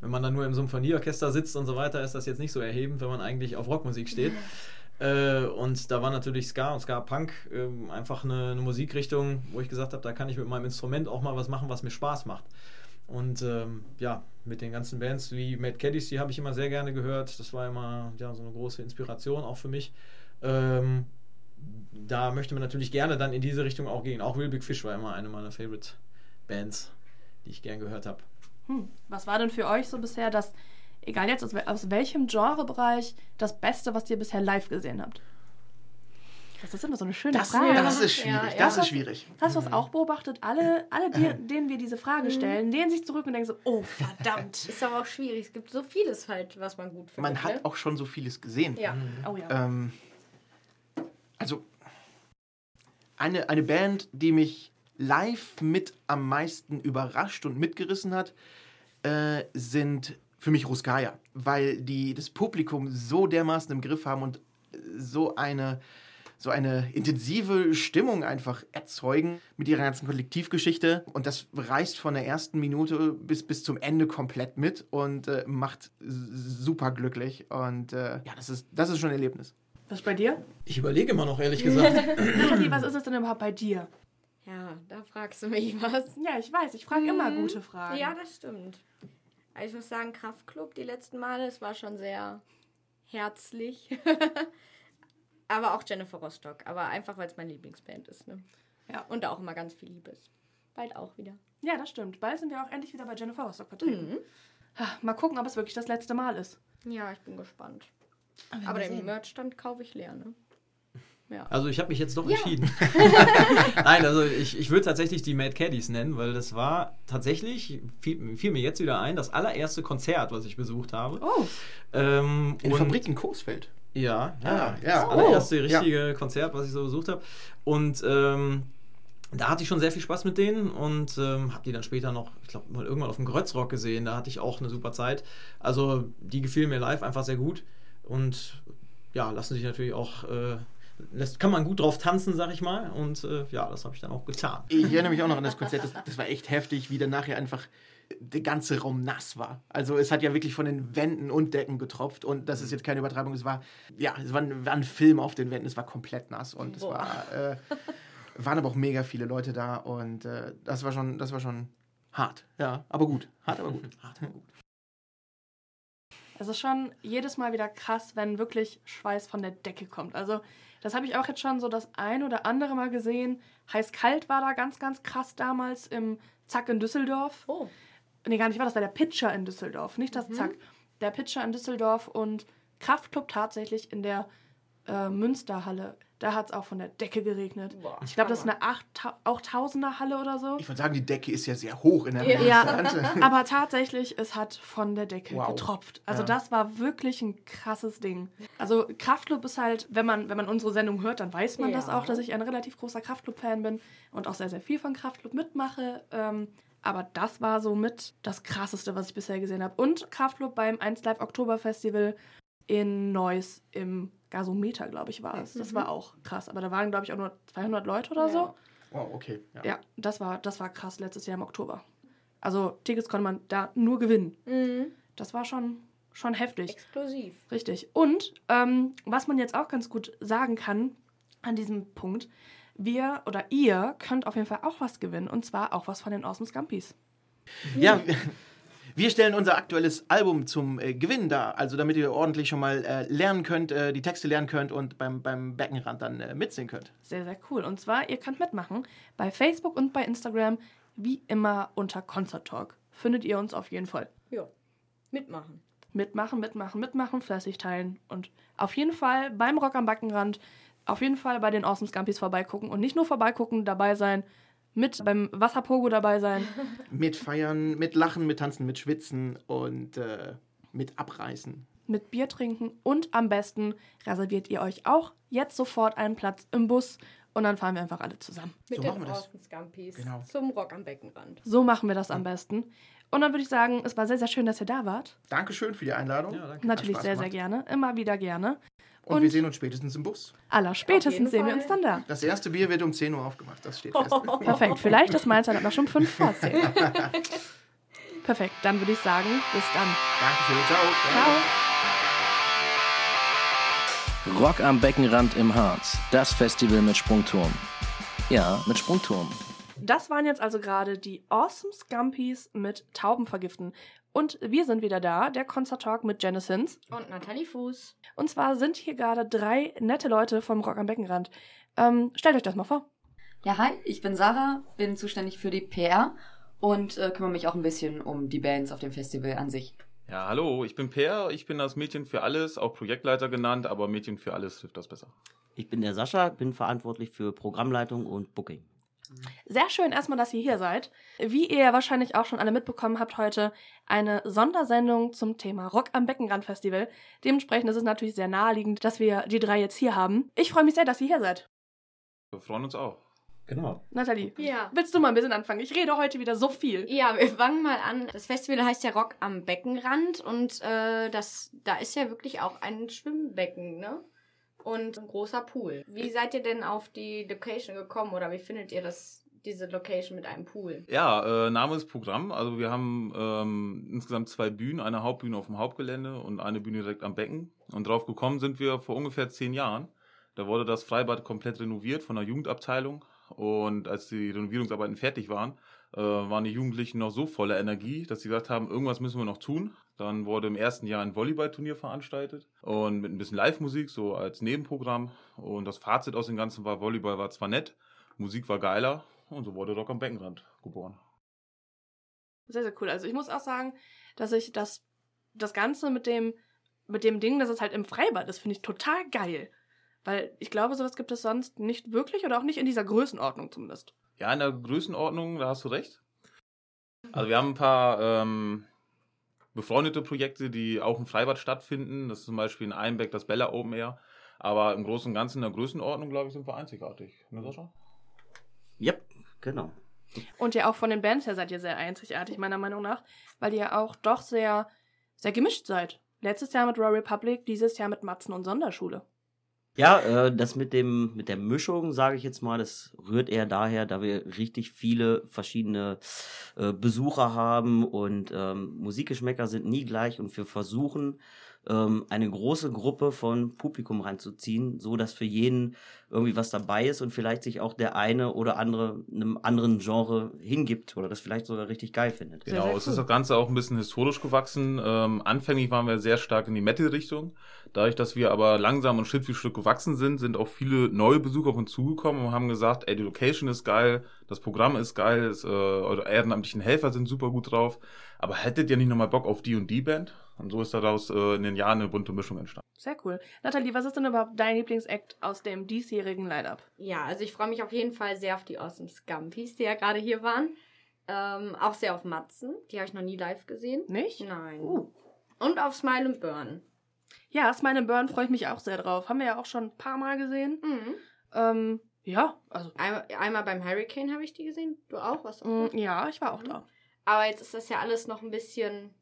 Wenn man dann nur im Symphonieorchester sitzt und so weiter, ist das jetzt nicht so erhebend, wenn man eigentlich auf Rockmusik steht. Äh, und da war natürlich Ska und Ska-Punk ähm, einfach eine, eine Musikrichtung, wo ich gesagt habe, da kann ich mit meinem Instrument auch mal was machen, was mir Spaß macht. Und ähm, ja, mit den ganzen Bands wie Mad Caddies, die habe ich immer sehr gerne gehört. Das war immer ja, so eine große Inspiration auch für mich. Ähm, da möchte man natürlich gerne dann in diese Richtung auch gehen. Auch Real Big Fish war immer eine meiner Favorite Bands, die ich gern gehört habe. Hm. Was war denn für euch so bisher das egal jetzt aus, aus welchem Genrebereich, das Beste, was ihr bisher live gesehen habt? Das ist immer so eine schöne Das, Frage. das ist schwierig. Ja. Das ist schwierig. Hast du das auch beobachtet? Alle, alle die, denen wir diese Frage stellen, lehnen sich zurück und denken so, oh verdammt. Ist aber auch schwierig. Es gibt so vieles halt, was man gut findet. Man ne? hat auch schon so vieles gesehen. Ja. Oh ja. Ähm, also eine, eine Band, die mich live mit am meisten überrascht und mitgerissen hat, äh, sind für mich Ruskaya, weil die das Publikum so dermaßen im Griff haben und so eine so eine intensive Stimmung einfach erzeugen mit ihrer ganzen Kollektivgeschichte. Und das reißt von der ersten Minute bis, bis zum Ende komplett mit und äh, macht super glücklich. Und äh, ja, das ist, das ist schon ein Erlebnis. Was ist bei dir? Ich überlege immer noch, ehrlich gesagt. Nathalie, was ist es denn überhaupt bei dir? Ja, da fragst du mich was. Ja, ich weiß, ich frage immer Mhm. gute Fragen. Ja, das stimmt. Also ich muss sagen, Kraftklub die letzten Male, es war schon sehr herzlich. aber auch Jennifer Rostock. Aber einfach, weil es meine Lieblingsband ist. Ne? Ja. Und da auch immer ganz viel Liebe ist. Bald auch wieder. Ja, das stimmt. Bald sind wir auch endlich wieder bei Jennifer Rostock vertreten. Mhm. Mal gucken, ob es wirklich das letzte Mal ist. Ja, ich bin gespannt. wir Aber den. Merchstand kaufe ich leer, ne? Ja. Also ich habe mich jetzt doch Ja. entschieden. Nein, also ich, ich würde tatsächlich die Mad Caddies nennen, weil das war tatsächlich, fiel, fiel mir jetzt wieder ein, das allererste Konzert, was ich besucht habe. Oh, Ähm, In der und- Fabrik in Coesfeld. Ja, Ah, ja. ja. Das allererste Oh, richtige Konzert, was ich so besucht habe. Und ähm, da hatte ich schon sehr viel Spaß mit denen und ähm, habe die dann später noch, ich glaube, mal irgendwann auf dem Grötzrock gesehen. Da hatte ich auch eine super Zeit. Also die gefielen mir live einfach sehr gut und ja, lassen sich natürlich auch, äh, lässt, kann man gut drauf tanzen, sag ich mal. Und äh, ja, das habe ich dann auch getan. Ich erinnere mich auch noch an das Konzert, das, das war echt heftig, wie dann nachher einfach der ganze Raum nass war. Also es hat ja wirklich von den Wänden und Decken getropft und das ist jetzt keine Übertreibung, es war, ja, es war ein, war ein Film auf den Wänden, es war komplett nass und es Boah. war, äh, waren aber auch mega viele Leute da und äh, das war schon, das war schon hart, ja, aber gut, hart, aber gut. Hart, aber gut. es ist schon jedes Mal wieder krass, wenn wirklich Schweiß von der Decke kommt. Also, das habe ich auch jetzt schon so das ein oder andere Mal gesehen. Heiß-kalt war da ganz, ganz krass damals im Zack in Düsseldorf. Oh. Nee, gar nicht, war das war der Pitcher in Düsseldorf, nicht das Mhm. Zack. Der Pitcher in Düsseldorf und Kraftclub tatsächlich in der äh, Münsterhalle. Da hat es auch von der Decke geregnet. Boah, Ich glaube, das ist eine acht, auch Tausender Halle oder so. Ich würde sagen, die Decke ist ja sehr hoch in der Ja. Münsterland. Aber tatsächlich, es hat von der Decke Wow. getropft. Also Ja. das war wirklich ein krasses Ding. Also Kraftclub ist halt, wenn man, wenn man unsere Sendung hört, dann weiß man das Ja. auch, dass ich ein relativ großer Kraftclub-Fan bin und auch sehr, sehr viel von Kraftclub mitmache. Ähm, aber das war so mit das Krasseste, was ich bisher gesehen habe. Und Kraftclub beim 1 Live Oktober Festival in Neuss im Gasometer, glaube ich, war es. Das Mhm. war auch krass. Aber da waren, glaube ich, auch nur 200 Leute oder so. Ja. Wow, okay. Ja. Ja, das war, das war krass letztes Jahr im Oktober. Also Tickets konnte man da nur gewinnen. Mhm. Das war schon, schon heftig. Exklusiv. Richtig. Und ähm, was man jetzt auch ganz gut sagen kann an diesem Punkt, wir oder ihr könnt auf jeden Fall auch was gewinnen. Und zwar auch was von den Awesome Scumpies. Ja, wir stellen unser aktuelles Album zum äh, Gewinn dar, also damit ihr ordentlich schon mal äh, lernen könnt, äh, die Texte lernen könnt und beim, beim Beckenrand dann äh, mitsingen könnt. Sehr, sehr cool. Und zwar, ihr könnt mitmachen bei Facebook und bei Instagram, wie immer unter Concert Talk. Findet ihr uns auf jeden Fall. Ja. Mitmachen. mitmachen, mitmachen, mitmachen, fleißig teilen und auf jeden Fall beim Rock am Backenrand, auf jeden Fall bei den Awesome Scumpies vorbeigucken und nicht nur vorbeigucken, dabei sein, mit beim Wasserpogo dabei sein. Mit Feiern, mit Lachen, mit Tanzen, mit Schwitzen und äh, mit Abreißen. mit Bier trinken und am besten reserviert ihr euch auch jetzt sofort einen Platz im Bus und dann fahren wir einfach alle zusammen. Mit So den. Austin Scumpies Genau. zum Rock am Beckenrand. So machen wir das am besten. Und dann würde ich sagen, es war sehr, sehr schön, dass ihr da wart. Dankeschön für die Einladung. Ja, danke. Natürlich sehr, sehr gerne. Immer wieder gerne. Und, Und- wir sehen uns spätestens im Bus. Aller spätestens sehen wir Fall. uns dann da. Das erste Bier wird um 10 Uhr aufgemacht, das steht fest. Perfekt. Vielleicht ist meins dann aber schon fünf vor zehn. Perfekt. Dann würde ich sagen, bis dann. Dankeschön, ciao. Ciao. Rock am Beckenrand im Harz. Das Festival mit Sprungturm. Ja, mit Sprungturm. Das waren jetzt also gerade die Awesome Scumpies mit Taubenvergiften. Und wir sind wieder da, der Concert Talk mit Janisons. Und Nathalie Fuß. Und zwar sind hier gerade drei nette Leute vom Rock am Beckenrand. Ähm, stellt euch das mal vor. Ja, hi, ich bin Sarah, bin zuständig für die PR und äh, kümmere mich auch ein bisschen um die Bands auf dem Festival an sich. Ja, hallo, ich bin Per, ich bin das Mädchen für alles, auch Projektleiter genannt, aber Mädchen für alles trifft das besser. Ich bin der Sascha, bin verantwortlich für Programmleitung und Booking. Sehr schön erstmal, dass ihr hier seid. Wie ihr wahrscheinlich auch schon alle mitbekommen habt, heute eine Sondersendung zum Thema Rock am Beckenrand Festival. Dementsprechend ist es natürlich sehr naheliegend, dass wir die drei jetzt hier haben. Ich freue mich sehr, dass ihr hier seid. Wir freuen uns auch. Genau. Nathalie, Ja. willst du mal ein bisschen anfangen? Ich rede heute wieder so viel. Ja, wir fangen mal an. Das Festival heißt ja Rock am Beckenrand und äh, das, da ist ja wirklich auch ein Schwimmbecken, ne? Und ein großer Pool. Wie seid ihr denn auf die Location gekommen oder wie findet ihr das, diese Location mit einem Pool? Ja, äh, Name ist Programm. Also wir haben ähm, insgesamt zwei Bühnen, eine Hauptbühne auf dem Hauptgelände und eine Bühne direkt am Becken. Und drauf gekommen sind wir vor ungefähr zehn Jahren. Da wurde das Freibad komplett renoviert von der Jugendabteilung. Und als die Renovierungsarbeiten fertig waren, äh, waren die Jugendlichen noch so voller Energie, dass sie gesagt haben, irgendwas müssen wir noch tun. Dann wurde im ersten Jahr ein Volleyballturnier veranstaltet und mit ein bisschen Live-Musik, so als Nebenprogramm. Und das Fazit aus dem Ganzen war, Volleyball war zwar nett, Musik war geiler und so wurde Rock am Beckenrand geboren. Sehr, sehr cool. Also ich muss auch sagen, dass ich das, das Ganze mit dem, mit dem Ding, dass es halt im Freibad ist, finde ich total geil. Weil ich glaube, sowas gibt es sonst nicht wirklich oder auch nicht in dieser Größenordnung zumindest. Ja, in der Größenordnung, da hast du recht. Also wir haben ein paar ähm, befreundete Projekte, die auch im Freibad stattfinden. Das ist zum Beispiel in Einbeck das Bella Open Air. Aber im Großen und Ganzen in der Größenordnung, glaube ich, sind wir einzigartig. Ne, Sascha? Yep, genau. Und ja auch von den Bands her seid ihr sehr einzigartig, meiner Meinung nach, weil ihr auch doch sehr, sehr gemischt seid. Letztes Jahr mit Royal Republic, dieses Jahr mit Matzen und Sonderschule. Ja, äh, das mit dem mit der Mischung, sage ich jetzt mal, das rührt eher daher, da wir richtig viele verschiedene äh, Besucher haben und ähm, Musikgeschmäcker sind nie gleich und wir versuchen ähm, eine große Gruppe von Publikum reinzuziehen, so dass für jeden irgendwie was dabei ist und vielleicht sich auch der eine oder andere einem anderen Genre hingibt oder das vielleicht sogar richtig geil findet. Sehr, Genau, sehr es cool. ist das Ganze auch ein bisschen historisch gewachsen. Ähm, anfänglich waren wir sehr stark in die Metal-Richtung. Dadurch, dass wir aber langsam und Schritt für Schritt gewachsen sind, sind auch viele neue Besucher auf uns zugekommen und haben gesagt, ey, die Location ist geil, das Programm ist geil, es, äh, eure ehrenamtlichen Helfer sind super gut drauf. Aber hättet ihr nicht nochmal Bock auf die und die Band? Und so ist daraus äh, in den Jahren eine bunte Mischung entstanden. Sehr cool. Nathalie, was ist denn überhaupt dein Lieblingsact aus dem diesjährigen Line-Up? Ja, also ich freue mich auf jeden Fall sehr auf die Awesome Scampis, die ja gerade hier waren. Ähm, auch sehr auf Matzen, die habe ich noch nie live gesehen. Nicht? Nein. Uh. Und auf Smile and Burn. Ja, Smile and Burn freue ich mich auch sehr drauf. Haben wir ja auch schon ein paar Mal gesehen. Mhm. Ähm, ja, also, Einmal, einmal beim Hurricane habe ich die gesehen. Du auch? Was mh, ja, ich war auch Mhm. da. Aber jetzt ist das ja alles noch ein bisschen.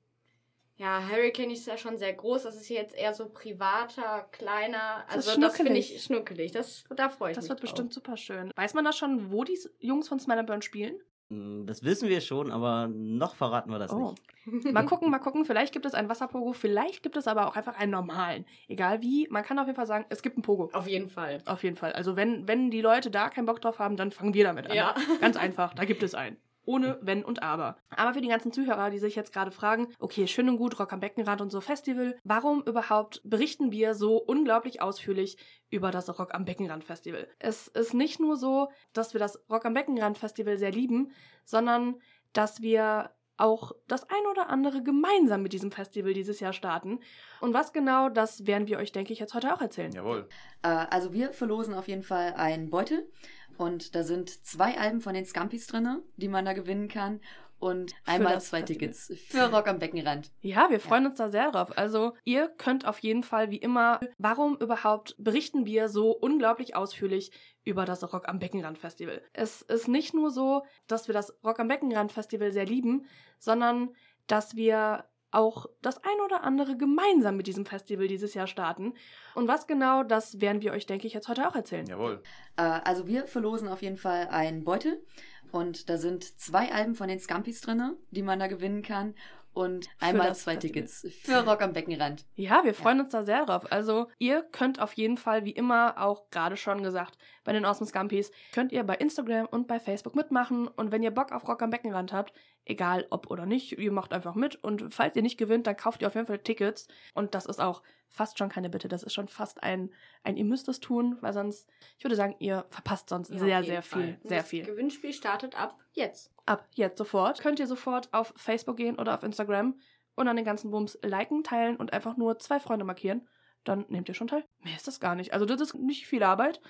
Ja, Hurricane ist ja schon sehr groß. Das ist jetzt eher so privater, kleiner. Das Also das finde schnuckelig. ich schnuckelig. Das, da freue ich Das mich. wird drauf. bestimmt super schön. Weiß man da schon, wo die Jungs von Smile and Burn spielen? Mm, Das wissen wir schon, aber noch verraten wir das Oh. nicht. Mal gucken, mal gucken. Vielleicht gibt es einen Wasserpogo, vielleicht gibt es aber auch einfach einen normalen. Egal wie, man kann auf jeden Fall sagen, es gibt einen Pogo. Auf jeden Fall. Auf jeden Fall. Also wenn, wenn die Leute da keinen Bock drauf haben, dann fangen wir damit an. Ja. Ganz einfach, da gibt es einen. Ohne Wenn und Aber. Aber für die ganzen Zuhörer, die sich jetzt gerade fragen, okay, schön und gut, Rock am Beckenrand und so Festival, warum überhaupt berichten wir so unglaublich ausführlich über das Rock am Beckenrand Festival? Es ist nicht nur so, dass wir das Rock am Beckenrand Festival sehr lieben, sondern dass wir auch das ein oder andere gemeinsam mit diesem Festival dieses Jahr starten. Und was genau, das werden wir euch, denke ich, jetzt heute auch erzählen. Jawohl. Äh, also wir verlosen auf jeden Fall einen Beutel und da sind zwei Alben von den Scampis drin, die man da gewinnen kann und einmal zwei Festival. Tickets für Rock am Beckenrand. Ja, wir freuen uns da sehr drauf. Also, ihr könnt auf jeden Fall, wie immer, warum überhaupt berichten wir so unglaublich ausführlich über das Rock am Beckenrand Festival? Es ist nicht nur so, dass wir das Rock am Beckenrand Festival sehr lieben, sondern dass wir auch das ein oder andere gemeinsam mit diesem Festival dieses Jahr starten. Und was genau, das werden wir euch, denke ich, jetzt heute auch erzählen. Jawohl. Äh, also wir verlosen auf jeden Fall einen Beutel und da sind zwei Alben von den Scampis drin, die man da gewinnen kann und einmal zwei Festival. Tickets für Rock am Beckenrand. Ja, wir freuen uns da sehr drauf. Also, ihr könnt auf jeden Fall, wie immer, auch gerade schon gesagt, bei den Awesome Scampis, könnt ihr bei Instagram und bei Facebook mitmachen. Und wenn ihr Bock auf Rock am Beckenrand habt, egal ob oder nicht, ihr macht einfach mit. Und falls ihr nicht gewinnt, dann kauft ihr auf jeden Fall Tickets. Und das ist auch fast schon keine Bitte. Das ist schon fast ein, ein ihr müsst es tun, weil sonst, ich würde sagen, ihr verpasst sonst Ja, sehr, sehr viel. Sehr das viel. Gewinnspiel startet ab jetzt. Ab jetzt sofort. Könnt ihr sofort auf Facebook gehen oder auf Instagram und dann den ganzen Bums liken, teilen und einfach nur zwei Freunde markieren. Dann nehmt ihr schon teil. Mehr ist das gar nicht. Also das ist nicht viel Arbeit.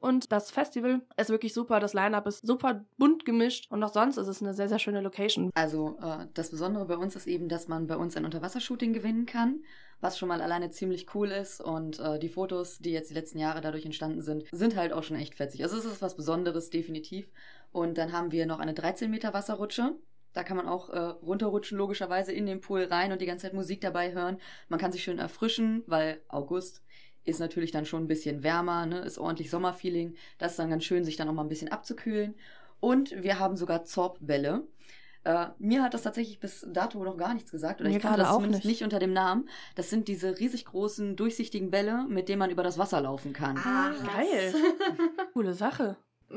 Und das Festival ist wirklich super. Das Line-Up ist super bunt gemischt. Und auch sonst ist es eine sehr, sehr schöne Location. Also äh, das Besondere bei uns ist eben, dass man bei uns ein Unterwassershooting gewinnen kann, was schon mal alleine ziemlich cool ist. Und äh, die Fotos, die jetzt die letzten Jahre dadurch entstanden sind, sind halt auch schon echt fetzig. Also es ist was Besonderes, definitiv. Und dann haben wir noch eine 13 Meter Wasserrutsche. Da kann man auch äh, runterrutschen, logischerweise in den Pool rein und die ganze Zeit Musik dabei hören. Man kann sich schön erfrischen, weil August ist natürlich dann schon ein bisschen wärmer, ne? ist ordentlich Sommerfeeling. Das ist dann ganz schön, sich dann noch mal ein bisschen abzukühlen. Und wir haben sogar Zorbbälle. Äh, mir hat das tatsächlich bis dato noch gar nichts gesagt. Oder Mir ich kannte gerade das auch zumindest nicht. nicht unter dem Namen. Das sind diese riesig großen, durchsichtigen Bälle, mit denen man über das Wasser laufen kann. Ah, geil. Coole Sache.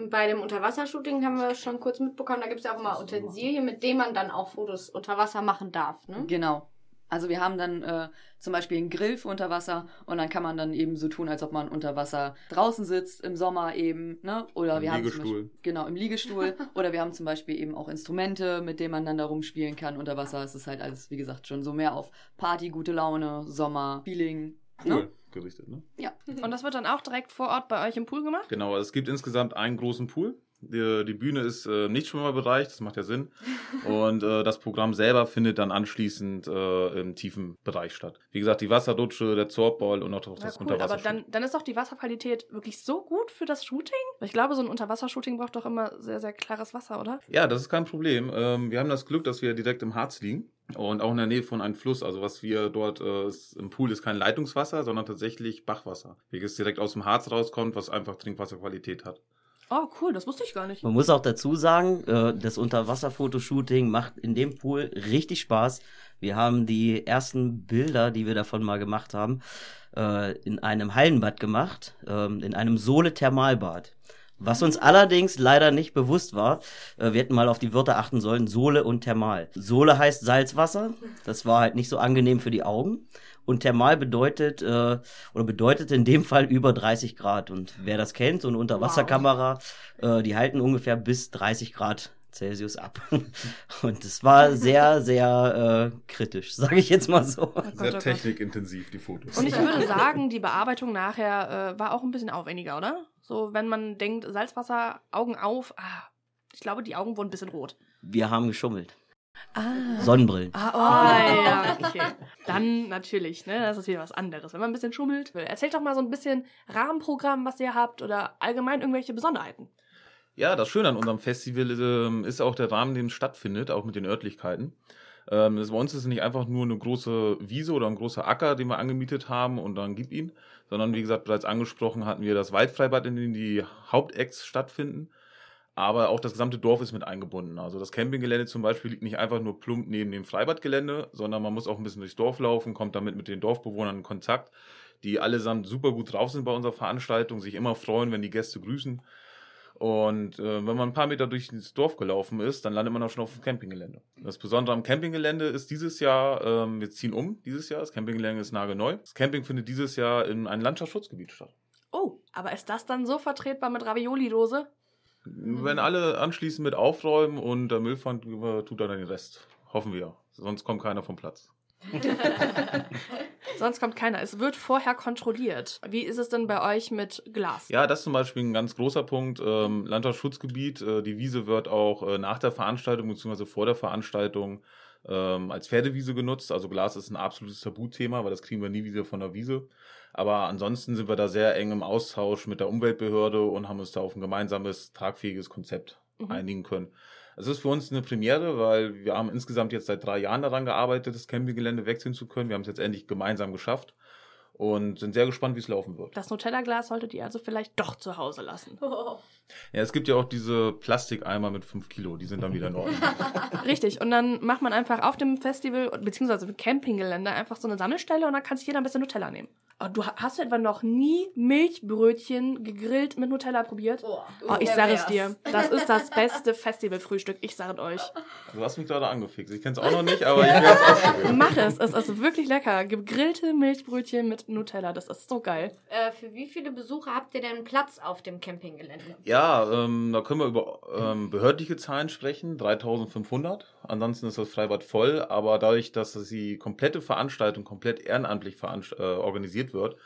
Bei dem Unterwassershooting haben wir schon kurz mitbekommen, da gibt es ja auch mal Utensilien, mit denen man dann auch Fotos unter Wasser machen darf. Ne? Genau. Also wir haben dann äh, zum Beispiel einen Grill für unter Wasser und dann kann man dann eben so tun, als ob man unter Wasser draußen sitzt, im Sommer eben, ne? Oder Im wir haben zum Liegestuhl. Beispiel, genau, im Liegestuhl. Oder wir haben zum Beispiel eben auch Instrumente, mit denen man dann da rumspielen kann. Unter Wasser ist es halt alles, wie gesagt, schon so mehr auf Party, gute Laune, Sommer, Feeling. Cool Ne? Gerichtet, ne? Und das wird dann auch direkt vor Ort bei euch im Pool gemacht? Genau, also es gibt insgesamt einen großen Pool. Die, die Bühne ist äh, nicht Schwimmerbereich, das macht ja Sinn. Und äh, das Programm selber findet dann anschließend äh, im tiefen Bereich statt. Wie gesagt, die Wasserrutsche, der Zorbball und auch das Ja, cool, aber Unterwassershooting. dann, dann ist doch die Wasserqualität wirklich so gut für das Shooting? Ich glaube, so ein Unterwassershooting braucht doch immer sehr, sehr klares Wasser, oder? Ja, das ist kein Problem. Ähm, wir haben das Glück, dass wir direkt im Harz liegen und auch in der Nähe von einem Fluss. Also was wir dort äh, ist, im Pool ist kein Leitungswasser, sondern tatsächlich Bachwasser, welches direkt aus dem Harz rauskommt, was einfach Trinkwasserqualität hat. Oh, cool, das wusste ich gar nicht. Man muss auch dazu sagen, äh, das Unterwasserfotoshooting macht in dem Pool richtig Spaß. Wir haben die ersten Bilder, die wir davon mal gemacht haben, äh, in einem Hallenbad gemacht, ähm, in einem Sohle-Thermalbad. Was uns allerdings leider nicht bewusst war, äh, wir hätten mal auf die Wörter achten sollen, Sohle und Thermal. Sohle heißt Salzwasser, das war halt nicht so angenehm für die Augen. Und Thermal bedeutet, äh, oder bedeutet in dem Fall über 30 Grad. Und wer das kennt, so eine Unterwasserkamera, äh, die halten ungefähr bis 30 Grad Celsius ab. Und es war sehr, sehr äh, kritisch, sage ich jetzt mal so. Oh Gott, oh Sehr Gott. technikintensiv, die Fotos. Und ich würde sagen, die Bearbeitung nachher äh, war auch ein bisschen aufwendiger, oder? So, wenn man denkt, Salzwasser, Augen auf, ah, ich glaube, die Augen wurden ein bisschen rot. Wir haben geschummelt. Ah. Sonnenbrillen. Ah, oh, ja, okay. Dann natürlich, ne? Das ist wieder was anderes. Wenn man ein bisschen schummelt. Erzählt doch mal so ein bisschen Rahmenprogramm, was ihr habt oder allgemein irgendwelche Besonderheiten. Ja, das Schöne an unserem Festival ähm, ist auch der Rahmen, den es stattfindet, auch mit den Örtlichkeiten. Ähm, das, bei uns ist es nicht einfach nur eine große Wiese oder ein großer Acker, den wir angemietet haben und dann gib ihn, sondern wie gesagt, bereits angesprochen hatten wir das Waldfreibad, in dem die Hauptacts stattfinden. Aber auch das gesamte Dorf ist mit eingebunden. Also das Campinggelände zum Beispiel liegt nicht einfach nur plump neben dem Freibadgelände, sondern man muss auch ein bisschen durchs Dorf laufen, kommt damit mit den Dorfbewohnern in Kontakt, die allesamt super gut drauf sind bei unserer Veranstaltung, sich immer freuen, wenn die Gäste grüßen. Und äh, wenn man ein paar Meter durch das Dorf gelaufen ist, dann landet man auch schon auf dem Campinggelände. Das Besondere am Campinggelände ist dieses Jahr, ähm, wir ziehen um dieses Jahr, das Campinggelände ist nagelneu. Das Camping findet dieses Jahr in einem Landschaftsschutzgebiet statt. Oh, aber ist das dann so vertretbar mit Ravioli-Dose? Wenn alle anschließend mit aufräumen und der Müllpfand tut dann den Rest. Hoffen wir. Sonst kommt keiner vom Platz. Sonst kommt keiner. Es wird vorher kontrolliert. Wie ist es denn bei euch mit Glas? Ja, das ist zum Beispiel ein ganz großer Punkt. Ähm, Landschaftsschutzgebiet. Äh, die Wiese wird auch äh, nach der Veranstaltung bzw. vor der Veranstaltung ähm, als Pferdewiese genutzt. Also Glas ist ein absolutes Tabuthema, weil das kriegen wir nie wieder von der Wiese. Aber ansonsten sind wir da sehr eng im Austausch mit der Umweltbehörde und haben uns da auf ein gemeinsames, tragfähiges Konzept Mhm. einigen können. Es ist für uns eine Premiere, weil wir haben insgesamt jetzt seit drei Jahren daran gearbeitet, das Campinggelände wechseln zu können. Wir haben es jetzt endlich gemeinsam geschafft und sind sehr gespannt, wie es laufen wird. Das Nutella-Glas solltet ihr also vielleicht doch zu Hause lassen. Ja, es gibt ja auch diese Plastikeimer mit 5 Kilo, die sind dann wieder in Ordnung. Richtig. Und dann macht man einfach auf dem Festival, beziehungsweise im Campinggelände, einfach so eine Sammelstelle und dann kann sich jeder ein bisschen Nutella nehmen. Oh, du ha- hast du etwa noch nie Milchbrötchen gegrillt mit Nutella probiert? Oh, Oh, ich sage es dir. Das ist das beste Festivalfrühstück. Ich sage es euch. Du hast mich gerade angefixt. Ich kenne es auch noch nicht, aber ich werde es ausprobieren. Mach es. Es ist wirklich lecker. Gegrillte Milchbrötchen mit Nutella. Das ist so geil. Äh, für wie viele Besucher habt ihr denn Platz auf dem Campinggelände? Ja, Ja, ähm, da können wir über ähm, behördliche Zahlen sprechen, 3500. Ansonsten ist das Freibad voll, aber dadurch, dass die komplette Veranstaltung komplett ehrenamtlich veranst äh, organisiert wird,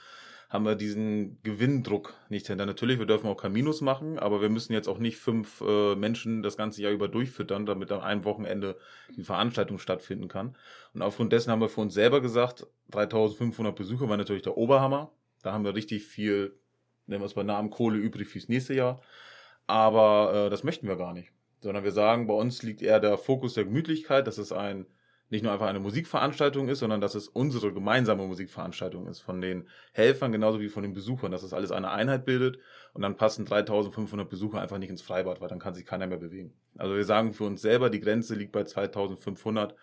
haben wir diesen Gewinndruck nicht hinter. Natürlich, wir dürfen auch kein Minus machen, aber wir müssen jetzt auch nicht fünf äh, Menschen das ganze Jahr über durchfüttern, damit an einem Wochenende die Veranstaltung stattfinden kann. Und aufgrund dessen haben wir für uns selber gesagt, 3500 Besucher war natürlich der Oberhammer. Da haben wir richtig viel, nennen wir es bei Namen, Kohle übrig fürs nächste Jahr. Aber äh, das möchten wir gar nicht. Sondern wir sagen, bei uns liegt eher der Fokus der Gemütlichkeit, dass es ein nicht nur einfach eine Musikveranstaltung ist, sondern dass es unsere gemeinsame Musikveranstaltung ist. Von den Helfern genauso wie von den Besuchern, dass es alles eine Einheit bildet. Und dann passen 3500 Besucher einfach nicht ins Freibad, weil dann kann sich keiner mehr bewegen. Also wir sagen für uns selber, die Grenze liegt bei 2500.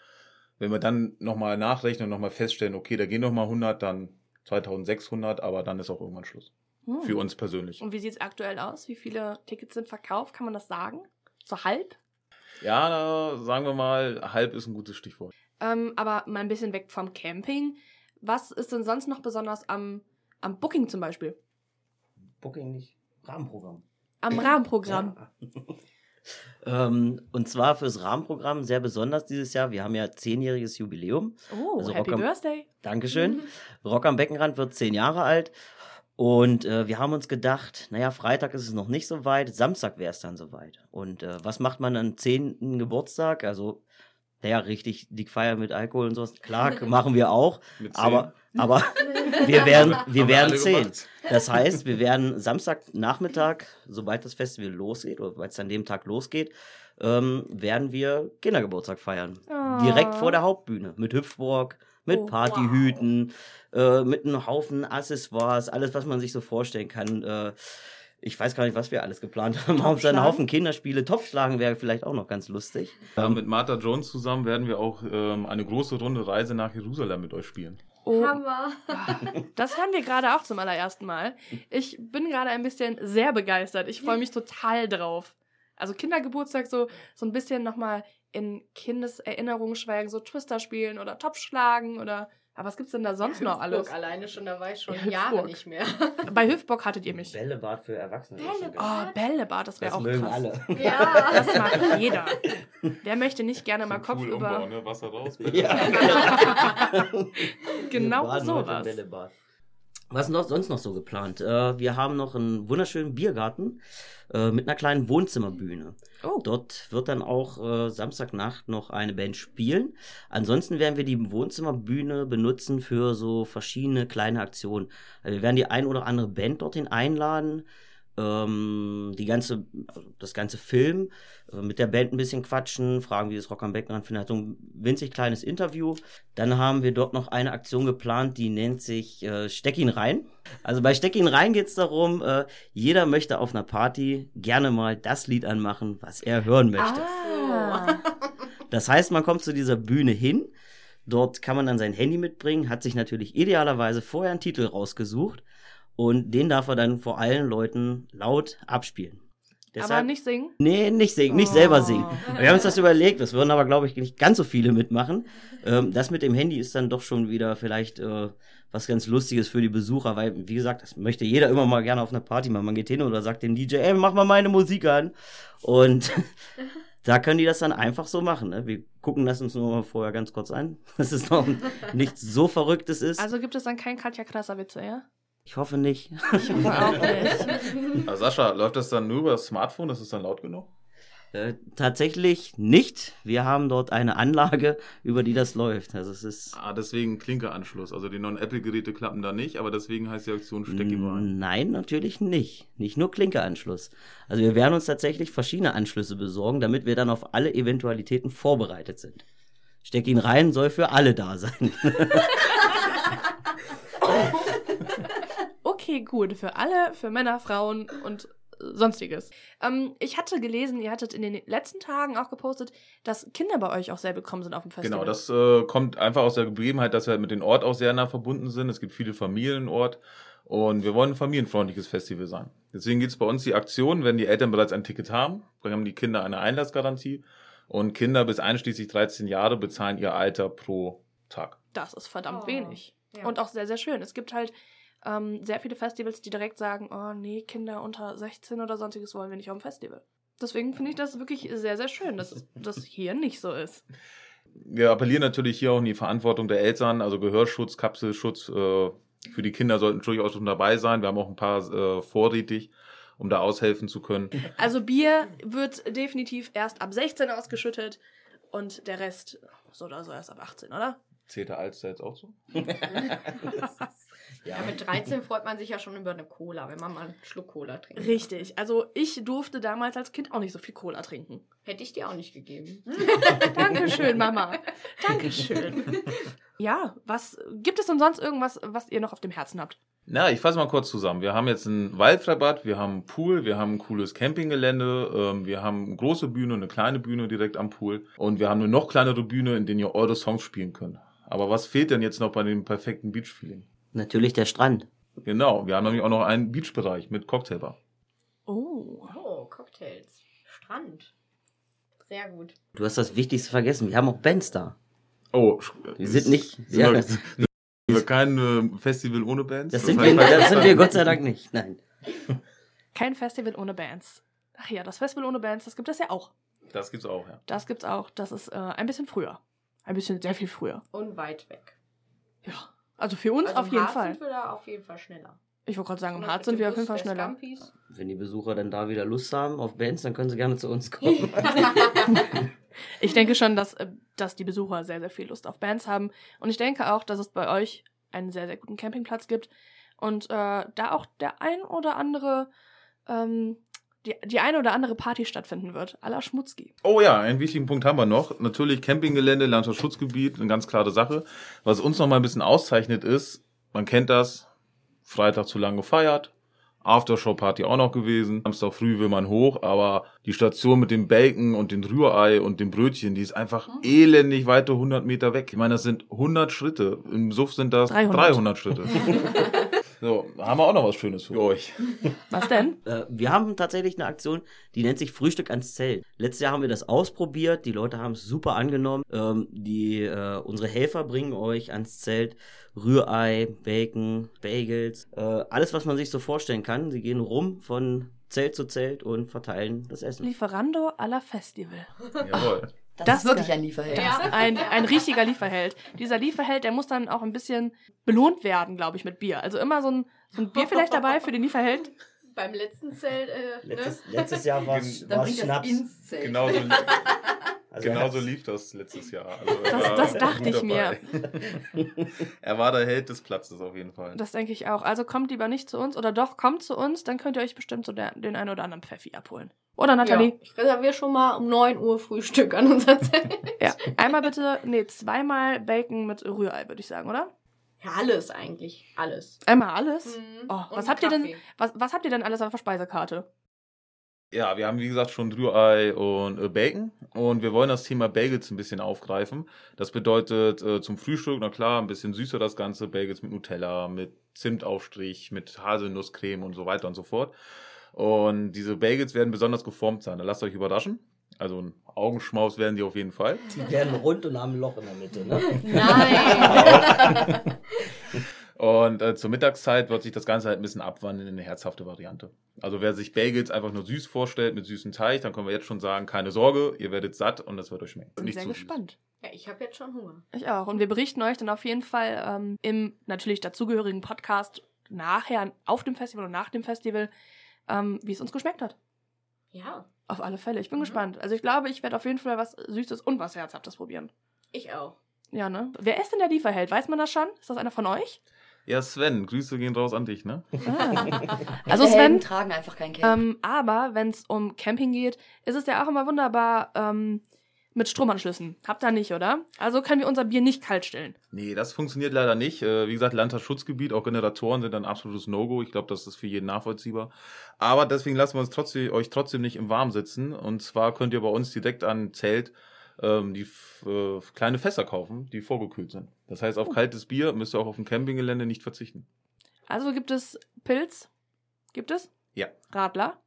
Wenn wir dann nochmal nachrechnen und nochmal feststellen, okay, da gehen nochmal 100, dann 2600, aber dann ist auch irgendwann Schluss. Hm. Für uns persönlich. Und wie sieht es aktuell aus? Wie viele Tickets sind verkauft? Kann man das sagen? So halb? Ja, sagen wir mal, halb ist ein gutes Stichwort. Ähm, aber mal ein bisschen weg vom Camping. Was ist denn sonst noch besonders am, am Booking zum Beispiel? Booking nicht. Rahmenprogramm. Am Rahmenprogramm. Ja. ähm, und zwar fürs Rahmenprogramm sehr besonders dieses Jahr. Wir haben ja zehnjähriges Jubiläum. Oh, Also Happy Rock am- Birthday. Dankeschön. Rock am Beckenrand wird zehn Jahre alt. Und äh, wir haben uns gedacht, naja, Freitag ist es noch nicht so weit, Samstag wäre es dann soweit. Und äh, was macht man am 10. Geburtstag? Also, naja, richtig dick feiern mit Alkohol und sowas. Klar, machen wir auch. Aber, aber wir werden, wir Haben werden zehn. gemacht. Das heißt, wir werden Samstagnachmittag, sobald das Festival losgeht, oder weil es an dem Tag losgeht, ähm, werden wir Kindergeburtstag feiern. Direkt vor der Hauptbühne. Mit Hüpfburg, mit Oh, Partyhüten, äh, mit einem Haufen Accessoires, alles, was man sich so vorstellen kann. Äh, ich weiß gar nicht, was wir alles geplant haben. Hauptsache einen? Haufen Kinderspiele. Topfschlagen wäre vielleicht auch noch ganz lustig. Ja, mit Martha Jones zusammen werden wir auch ähm, eine große Runde Reise nach Jerusalem mit euch spielen. Oh, Hammer. das hören wir gerade auch zum allerersten Mal. Ich bin gerade ein bisschen sehr begeistert. Ich freue mich total drauf. Also Kindergeburtstag so, so ein bisschen nochmal in Kindeserinnerungen schwelgen, so Twister spielen oder Topfschlagen oder. Aber was gibt's denn da sonst noch alles? Hüpfburg alleine schon, da war ich schon Ja, Jahre nicht mehr. Bei Hüpfbock hattet ihr mich. Bällebad für Erwachsene. Oh, Bällebad, das wäre das auch mögen krass. alle. Ja. Das mag jeder. Wer möchte nicht gerne mal Kopf Pool über. umbauen, ne? Wasser raus. Ja, Genau sowas. Bällebad. Was ist sonst noch so geplant? Äh, wir haben noch einen wunderschönen Biergarten äh, mit einer kleinen Wohnzimmerbühne. Oh. Dort wird dann auch äh, Samstagnacht noch eine Band spielen. Ansonsten werden wir die Wohnzimmerbühne benutzen für so verschiedene kleine Aktionen. Also wir werden die ein oder andere Band dorthin einladen. Ähm, die ganze, also das ganze Film äh, mit der Band ein bisschen quatschen, fragen, wie das Rock am Beckenrand findet. So ein winzig kleines Interview. Dann haben wir dort noch eine Aktion geplant, die nennt sich äh, Steck ihn rein. Also bei Steck ihn rein geht es darum, äh, jeder möchte auf einer Party gerne mal das Lied anmachen, was er hören möchte. Ah. Das heißt, man kommt zu dieser Bühne hin. Dort kann man dann sein Handy mitbringen, hat sich natürlich idealerweise vorher einen Titel rausgesucht und den darf er dann vor allen Leuten laut abspielen. Aber nicht singen? Nee, nicht singen, nicht Oh. selber singen. Wir haben uns das überlegt, das würden aber, glaube ich, nicht ganz so viele mitmachen. Ähm, das mit dem Handy ist dann doch schon wieder vielleicht äh, was ganz Lustiges für die Besucher, weil, wie gesagt, das möchte jeder immer mal gerne auf einer Party machen. Man geht hin oder sagt dem DJ, ey, mach mal meine Musik an. Und da können die das dann einfach so machen. Ne? Wir gucken das uns nur mal vorher ganz kurz an, dass es noch nichts so Verrücktes ist. Also gibt es dann keinen Katja Krasser Witze, ja? Ich hoffe nicht. Ich hoffe auch nicht. Also Sascha, läuft das dann nur über das Smartphone? Das ist dann laut genug? Äh, tatsächlich nicht. Wir haben dort eine Anlage, über die das läuft. Also es ist Ah, deswegen Klinkeanschluss. Also die neuen Apple-Geräte klappen da nicht, aber deswegen heißt die Aktion Steck ihn rein. Nein, natürlich nicht. Nicht nur Klinkeanschluss. Also wir werden uns tatsächlich verschiedene Anschlüsse besorgen, damit wir dann auf alle Eventualitäten vorbereitet sind. Steck ihn rein, soll für alle da sein. Okay, gut. Für alle, für Männer, Frauen und sonstiges. Ähm, ich hatte gelesen, ihr hattet in den letzten Tagen auch gepostet, dass Kinder bei euch auch sehr willkommen sind auf dem Festival. Genau, das äh, kommt einfach aus der Gegebenheit, dass wir halt mit dem Ort auch sehr nah verbunden sind. Es gibt viele Familien im Ort und wir wollen ein familienfreundliches Festival sein. Deswegen gibt es bei uns die Aktion, wenn die Eltern bereits ein Ticket haben, bekommen die Kinder eine Einlassgarantie und Kinder bis einschließlich 13 Jahre bezahlen ihr Alter pro Tag. Das ist verdammt Oh, wenig. ja. Und auch sehr, sehr schön. Es gibt halt ähm, sehr viele Festivals, die direkt sagen, oh nee, Kinder unter 16 oder sonstiges wollen wir nicht auf dem Festival. Deswegen finde ich das wirklich sehr, sehr schön, dass das hier nicht so ist. Wir appellieren natürlich hier auch in die Verantwortung der Eltern, also Gehörschutz, Kapselschutz. Äh, für die Kinder sollten durchaus schon dabei sein. Wir haben auch ein paar äh, vorrätig, um da aushelfen zu können. Also Bier wird definitiv erst ab 16 ausgeschüttet und der Rest so oder so erst ab 18, oder? Zählt der Alster jetzt auch so? Ja, mit 13 freut man sich ja schon über eine Cola, wenn man mal einen Schluck Cola trinkt. Richtig. Also ich durfte damals als Kind auch nicht so viel Cola trinken. Hätte ich dir auch nicht gegeben. Dankeschön, Mama. Dankeschön. Ja, was gibt es denn sonst irgendwas, was ihr noch auf dem Herzen habt? Na, ich fasse mal kurz zusammen. Wir haben jetzt ein Waldfreibad, wir haben einen Pool, wir haben ein cooles Campinggelände, ähm, wir haben eine große Bühne, eine kleine Bühne direkt am Pool und wir haben eine noch kleinere Bühne, in der ihr eure Songs spielen könnt. Aber was fehlt denn jetzt noch bei dem perfekten Beach-Feeling? Natürlich der Strand. Genau, wir haben nämlich auch noch einen Beachbereich mit Cocktailbar. Oh. Oh, Cocktails. Strand. Sehr gut. Du hast das Wichtigste vergessen. Wir haben auch Bands da. Oh, Die sind nicht. Sind Ja, wir, das, sind wir kein äh, Festival ohne Bands? das, sind wir, das sind wir Gott sei Dank nicht. Nein. Kein Festival ohne Bands. Ach ja, das Festival ohne Bands, das gibt es ja auch. Das gibt's auch, ja. Das gibt's auch. Das ist äh, ein bisschen früher. Ein bisschen sehr viel früher. Und weit weg. Ja. Also für uns Also auf im jeden Harz Fall. sind wir da auf jeden Fall schneller. Ich wollte gerade sagen, im mit sind wir auf jeden Fall schneller. Wenn die Besucher dann da wieder Lust haben auf Bands, dann können sie gerne zu uns kommen. Ich denke schon, dass, äh, dass die Besucher sehr, sehr viel Lust auf Bands haben. Und ich denke auch, dass es bei euch einen sehr, sehr guten Campingplatz gibt. Und äh, da auch der ein oder andere, ähm, die, die eine oder andere Party stattfinden wird. la Schmutzki. Oh ja, einen wichtigen Punkt haben wir noch. Natürlich Campinggelände, Landschaftsschutzgebiet, eine ganz klare Sache. Was uns noch mal ein bisschen auszeichnet ist, man kennt das, Freitag zu lang gefeiert, Aftershow-Party auch noch gewesen, Samstag früh will man hoch, aber die Station mit dem Bacon und dem Rührei und dem Brötchen, die ist einfach elendig weite 100 Meter weg. Ich meine, das sind 100 Schritte. Im Suff sind das 300. 300 Schritte. so, da haben wir auch noch was Schönes für euch. Was denn? Äh, wir haben tatsächlich eine Aktion, die nennt sich Frühstück ans Zelt. Letztes Jahr haben wir das ausprobiert, die Leute haben es super angenommen. Ähm, die, äh, unsere Helfer bringen euch ans Zelt Rührei, Bacon, Bagels, äh, alles, was man sich so vorstellen kann. Sie gehen rum von Zelt zu Zelt und verteilen das Essen. Lieferando à la Festival. Jawohl. Das, Das ist wirklich ein Lieferheld. Ist ein, ein richtiger Lieferheld. Dieser Lieferheld, der muss dann auch ein bisschen belohnt werden, glaube ich, mit Bier. Also immer so ein, so ein Bier vielleicht dabei für den Lieferheld. Beim letzten Zelt, äh, Letztes, letztes Jahr war es Schnaps. ins Zelt. Genau so, Also genau er so hat's- lief das letztes Jahr. Also er Das- war das dachte ich dabei. er war der Held des Platzes auf jeden Fall. Das denke ich auch. Also kommt lieber nicht zu uns oder doch, kommt zu uns, dann könnt ihr euch bestimmt so der, den einen oder anderen Pfeffi abholen. Oder Ja, Nathalie? ich reserviere schon mal um 9 Uhr Frühstück an unser Zelt. Ja. Einmal bitte, nee, zweimal Bacon mit Rührei, würde ich sagen, oder? Ja, alles eigentlich. Alles. Einmal alles? Mhm. Oh, was habt ihr denn, was, was habt ihr denn alles auf der Speisekarte? Ja, wir haben wie gesagt schon Rührei und äh, Bacon und wir wollen das Thema Bagels ein bisschen aufgreifen. Das bedeutet äh, zum Frühstück, na klar, ein bisschen süßer das Ganze, Bagels mit Nutella, mit Zimtaufstrich, mit Haselnusscreme und so weiter und so fort. Und diese Bagels werden besonders geformt sein. Da lasst euch überraschen. Also ein Augenschmaus werden die auf jeden Fall. Die werden rund und haben ein Loch in der Mitte. Ne? Nein. Und äh, zur Mittagszeit wird sich das Ganze halt ein bisschen abwandeln in eine herzhafte Variante. Also wer sich Bagels einfach nur süß vorstellt mit süßem Teig, dann können wir jetzt schon sagen, keine Sorge, ihr werdet satt und es wird euch schmecken. Bin Nicht sehr süß. gespannt. ja, ich habe jetzt schon Hunger. Ich auch. Und wir berichten euch dann auf jeden Fall ähm, im natürlich dazugehörigen Podcast nachher auf dem Festival und nach dem Festival, ähm, wie es uns geschmeckt hat. Ja, Auf alle Fälle. Ich bin Mhm. gespannt. Also ich glaube, ich werde auf jeden Fall was Süßes und was Herzhaftes probieren. ich auch. Ja, ne? Wer ist denn der Lieferheld? Weiß man das schon? Ist das einer von euch? Ja, Sven, Grüße gehen raus an dich, ne? Ah. Also Sven, tragen einfach kein Cape. ähm, aber wenn es um Camping geht, ist es ja auch immer wunderbar ähm, mit Stromanschlüssen. Habt ihr nicht, oder? Also können wir unser Bier nicht kalt stellen. Nee, das funktioniert leider nicht. Äh, Wie gesagt, Landtagsschutzgebiet, auch Generatoren sind ein absolutes No-Go. Ich glaube, das ist für jeden nachvollziehbar. Aber deswegen lassen wir uns trotzdem, euch trotzdem nicht im Warm sitzen. Und zwar könnt ihr bei uns direkt an Zelt ähm, die äh, kleine Fässer kaufen, die vorgekühlt sind. Das heißt, auf kaltes Bier müsst ihr auch auf dem Campinggelände nicht verzichten. Also gibt es Pilz? Gibt es? Ja. Radler?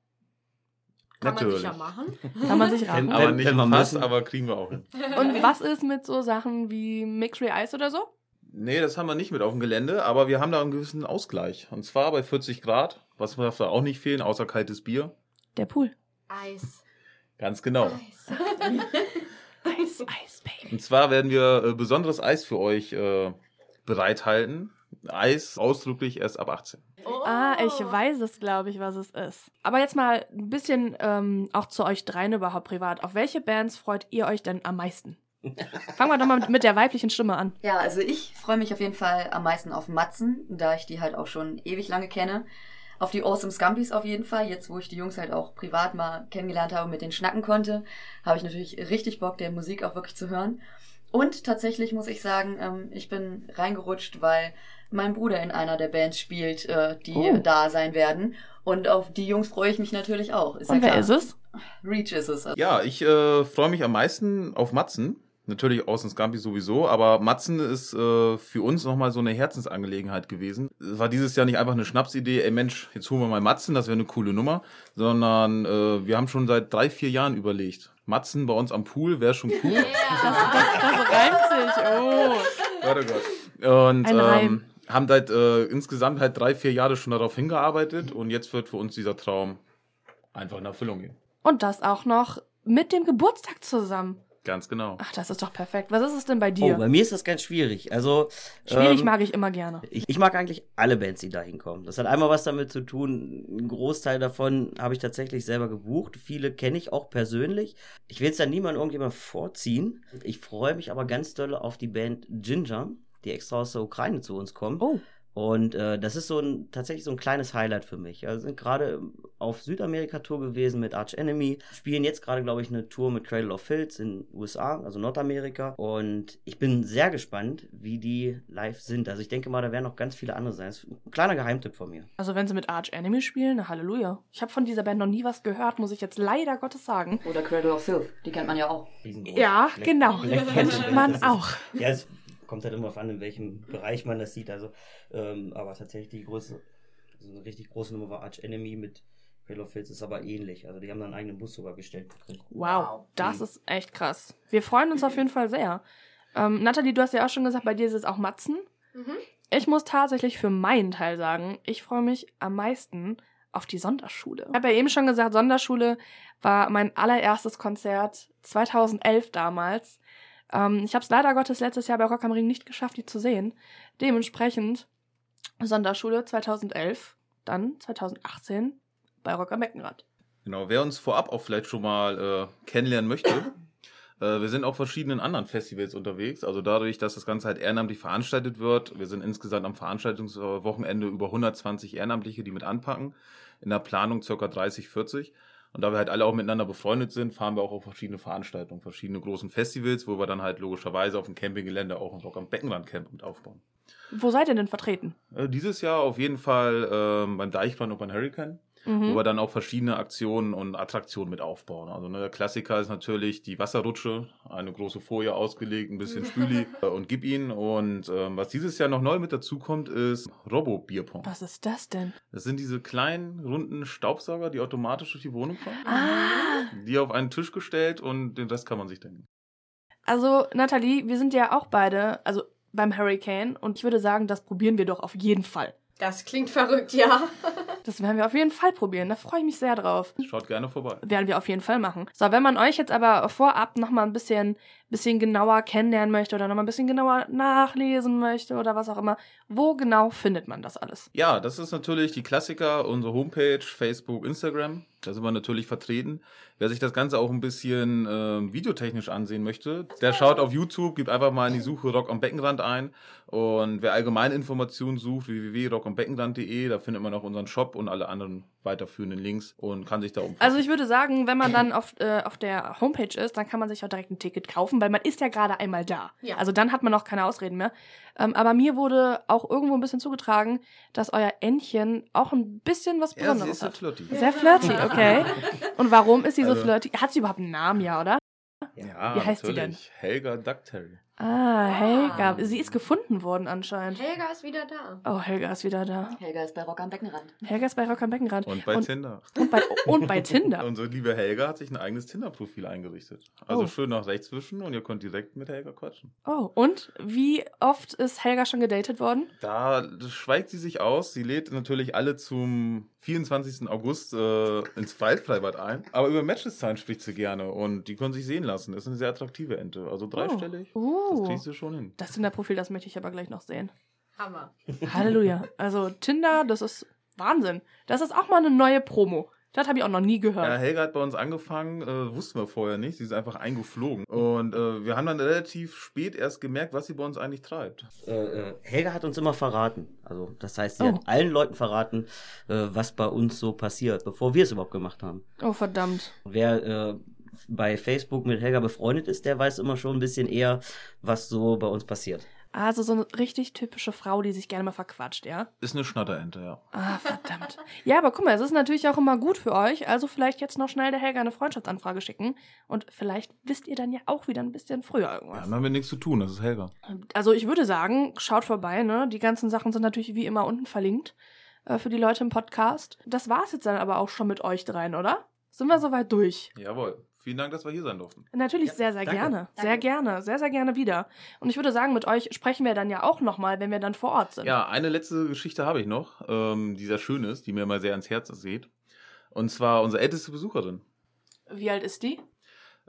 Kann man Natürlich. sicher machen. Kann man sich raten. Aber nicht wenn fast, aber kriegen wir auch hin. Und was ist mit so Sachen wie Mixed Ice oder so? Nee, das haben wir nicht mit auf dem Gelände, aber wir haben da einen gewissen Ausgleich. Und zwar bei 40 Grad, was darf da auch nicht fehlen, außer kaltes Bier. Der Pool. Eis. Ganz genau. Eis. Eis, Eis, Baby. Und zwar werden wir äh, besonderes Eis für euch äh, bereithalten. Eis ausdrücklich erst ab 18. Ah, ich weiß es, glaube ich, was es ist. Aber jetzt mal ein bisschen ähm, auch zu euch dreien überhaupt privat. Auf welche Bands freut ihr euch denn am meisten? Fangen wir doch mal mit, mit der weiblichen Stimme an. Ja, also ich freue mich auf jeden Fall am meisten auf Matzen, da ich die halt auch schon ewig lange kenne. Auf die Awesome Scumpies auf jeden Fall. Jetzt, wo ich die Jungs halt auch privat mal kennengelernt habe und mit denen schnacken konnte, habe ich natürlich richtig Bock, der Musik auch wirklich zu hören. Und tatsächlich muss ich sagen, ähm, ich bin reingerutscht, weil mein Bruder in einer der Bands spielt, äh, die Oh. da sein werden. Und auf die Jungs freue ich mich natürlich auch. Ist Und ja wer ist es? Reach ist es. Ja, ich äh, freue mich am meisten auf Matzen. Natürlich Außen Scampi sowieso, aber Matzen ist äh, für uns nochmal so eine Herzensangelegenheit gewesen. Es war dieses Jahr nicht einfach eine Schnapsidee, ey Mensch, jetzt holen wir mal Matzen, das wäre eine coole Nummer, sondern äh, wir haben schon seit drei, vier Jahren überlegt. Matzen bei uns am Pool wäre schon cool. Das reimt sich. Oh. Warte Gott. Und Ein Reim. Haben seit äh, insgesamt halt drei, vier Jahre schon darauf hingearbeitet und jetzt wird für uns dieser Traum einfach in Erfüllung gehen. Und das auch noch mit dem Geburtstag zusammen. Ganz genau. Ach, das ist doch perfekt. Was ist es denn bei Oh, dir? bei mir ist das ganz schwierig. Also Schwierig ähm, mag ich immer gerne. Ich, ich mag eigentlich alle Bands, die da hinkommen. Das hat einmal was damit zu tun. Ein Großteil davon habe ich tatsächlich selber gebucht. Viele kenne ich auch persönlich. Ich will jetzt da niemand irgendjemand vorziehen. Ich freue mich aber ganz doll auf die Band Ginger, die extra aus der Ukraine zu uns kommen. Oh. Und äh, das ist so ein tatsächlich so ein kleines Highlight für mich. Also sind gerade auf Südamerika-Tour gewesen mit Arch Enemy, spielen jetzt gerade, glaube ich, eine Tour mit Cradle of Filth in USA, also Nordamerika. Und ich bin sehr gespannt, wie die live sind. Also ich denke mal, da werden noch ganz viele andere sein. Das ist ein kleiner Geheimtipp von mir. Also wenn sie mit Arch Enemy spielen, na Halleluja. Ich habe von dieser Band noch nie was gehört, muss ich jetzt leider Gottes sagen. Oder Cradle of Filth, die kennt man ja auch. Riesengroß. Ja, Black- genau. Black Panther Band, Man ist- auch. Ja, es kommt halt immer auf an, in welchem Bereich man das sieht. Also, ähm, aber tatsächlich die größte, also eine richtig große Nummer war Arch Enemy mit of Filth ist aber ähnlich. Also die haben dann einen eigenen Bus sogar gestellt gekriegt. Wow, das Mhm. ist echt krass. Wir freuen uns auf jeden Fall sehr. Ähm, Nathalie, du hast ja auch schon gesagt, bei dir ist es auch Matzen. Mhm. Ich muss tatsächlich für meinen Teil sagen, ich freue mich am meisten auf die Sonderschule. Ich habe ja eben schon gesagt, Sonderschule war mein allererstes Konzert 2011 damals. Ähm, ich habe es leider Gottes letztes Jahr bei Rock am Ring nicht geschafft, die zu sehen. Dementsprechend Sonderschule 2011, dann 2018 bei Rock am Beckenrad. Genau, wer uns vorab auch vielleicht schon mal äh, kennenlernen möchte, äh, wir sind auf verschiedenen anderen Festivals unterwegs. Also dadurch, dass das Ganze halt ehrenamtlich veranstaltet wird, wir sind insgesamt am Veranstaltungswochenende über 120 Ehrenamtliche, die mit anpacken. In der Planung circa 30, 40. Und da wir halt alle auch miteinander befreundet sind, fahren wir auch auf verschiedene Veranstaltungen, verschiedene großen Festivals, wo wir dann halt logischerweise auf dem Campinggelände auch ein Rock am Beckenrand Camp mit aufbauen. Wo seid ihr denn vertreten? Äh, dieses Jahr auf jeden Fall ähm, beim Deichbrand Open Hurricane Mhm. wo wir dann auch verschiedene Aktionen und Attraktionen mit aufbauen. Also ne, der Klassiker ist natürlich die Wasserrutsche, eine große Folie ausgelegt, ein bisschen Spüli äh, und gib ihn. Und ähm, was dieses Jahr noch neu mit dazu kommt, ist Robo-Bierpong. Was ist das denn? Das sind diese kleinen, runden Staubsauger, die automatisch durch die Wohnung fahren. Ah, Die auf einen Tisch gestellt und den Rest kann man sich denken. also Nathalie, wir sind ja auch beide, also beim Hurricane und ich würde sagen, das probieren wir doch auf jeden Fall. Das klingt verrückt, ja. Das werden wir auf jeden Fall probieren. Da freue ich mich sehr drauf. Schaut gerne vorbei. Werden wir auf jeden Fall machen. So, wenn man euch jetzt aber vorab nochmal ein bisschen, bisschen genauer kennenlernen möchte oder nochmal ein bisschen genauer nachlesen möchte oder was auch immer, wo genau findet man das alles? Ja, das ist natürlich die Klassiker, unsere Homepage, Facebook, Instagram. Da sind wir natürlich vertreten. Wer sich das Ganze auch ein bisschen ähm, videotechnisch ansehen möchte, der schaut auf YouTube, gibt einfach mal in die Suche Rock am Beckenrand ein. Und wer allgemeine Informationen sucht, www.rockambeckenrand.de, da findet man auch unseren Shop und alle anderen weiterführenden Links und kann sich da umfassen. Also ich würde sagen, wenn man dann auf, äh, auf der Homepage ist, dann kann man sich auch direkt ein Ticket kaufen, weil man ist ja gerade einmal da. Ja. Also dann hat man auch keine Ausreden mehr. Ähm, aber mir wurde auch irgendwo ein bisschen zugetragen, dass euer Entchen auch ein bisschen was ja, sie Besonderes ist so hat. flirty. Sehr flirty, okay. Und warum ist sie so Also- flirty? Hat sie überhaupt einen Namen, ja, oder? Ja, Wie heißt sie natürlich. Helga Duckterry. Ah, Helga. Sie ist gefunden worden anscheinend. Helga ist wieder da. Oh, Helga ist wieder da. Helga ist bei Rock am Beckenrand. Helga ist bei Rock am Beckenrand. Und bei und, Tinder. und bei, und bei Tinder. Unsere liebe Helga hat sich ein eigenes Tinder-Profil eingerichtet. Also Oh. schön nach rechts wischen und ihr könnt direkt mit Helga quatschen. Oh, und wie oft ist Helga schon gedatet worden? Da schweigt sie sich aus. Sie lädt natürlich alle zum 24. August äh, ins Waldfreibad ein. Aber über Matches-Zahlen spricht sie gerne und die können sich sehen lassen. Ist eine sehr attraktive Ente. Also dreistellig. Oh. Das kriegst du schon hin. Das Tinder-Profil, das möchte ich aber gleich noch sehen. Hammer. Halleluja. Also Tinder, das ist Wahnsinn. Das ist auch mal eine neue Promo. Das habe ich auch noch nie Ja, gehört. Helga hat bei uns angefangen, äh, wussten wir vorher nicht. Sie ist einfach eingeflogen. Und äh, wir haben dann relativ spät erst gemerkt, was sie bei uns eigentlich treibt. Äh, äh, Helga hat uns immer verraten. Also, das heißt, sie Oh. hat allen Leuten verraten, äh, was bei uns so passiert, bevor wir es überhaupt gemacht haben. Oh, verdammt. Wer äh, bei Facebook mit Helga befreundet ist, der weiß immer schon ein bisschen eher, was so bei uns passiert. Also so eine richtig typische Frau, die sich gerne mal verquatscht, ja? Ist eine Schnatterente, ja. Ah, verdammt. Ja, aber guck mal, es ist natürlich auch immer gut für euch. Also vielleicht jetzt noch schnell der Helga eine Freundschaftsanfrage schicken. Und vielleicht wisst ihr dann ja auch wieder ein bisschen früher Ja, irgendwas. dann haben wir nichts zu tun. Das ist Helga. Also ich würde sagen, schaut vorbei, ne? Die ganzen Sachen sind natürlich wie immer unten verlinkt äh, für die Leute im Podcast. Das war's jetzt dann aber auch schon mit euch dreien, oder? Sind wir soweit durch? Jawohl. Vielen Dank, dass wir hier sein durften. Natürlich Ja, sehr, sehr danke. gerne. Sehr Danke. gerne. Sehr, sehr gerne wieder. Und ich würde sagen, mit euch sprechen wir dann ja auch nochmal, wenn wir dann vor Ort sind. Ja, eine letzte Geschichte habe ich noch, ähm, die sehr schön ist, die mir immer sehr ans Herz geht. Und zwar unsere älteste Besucherin. Wie alt ist die?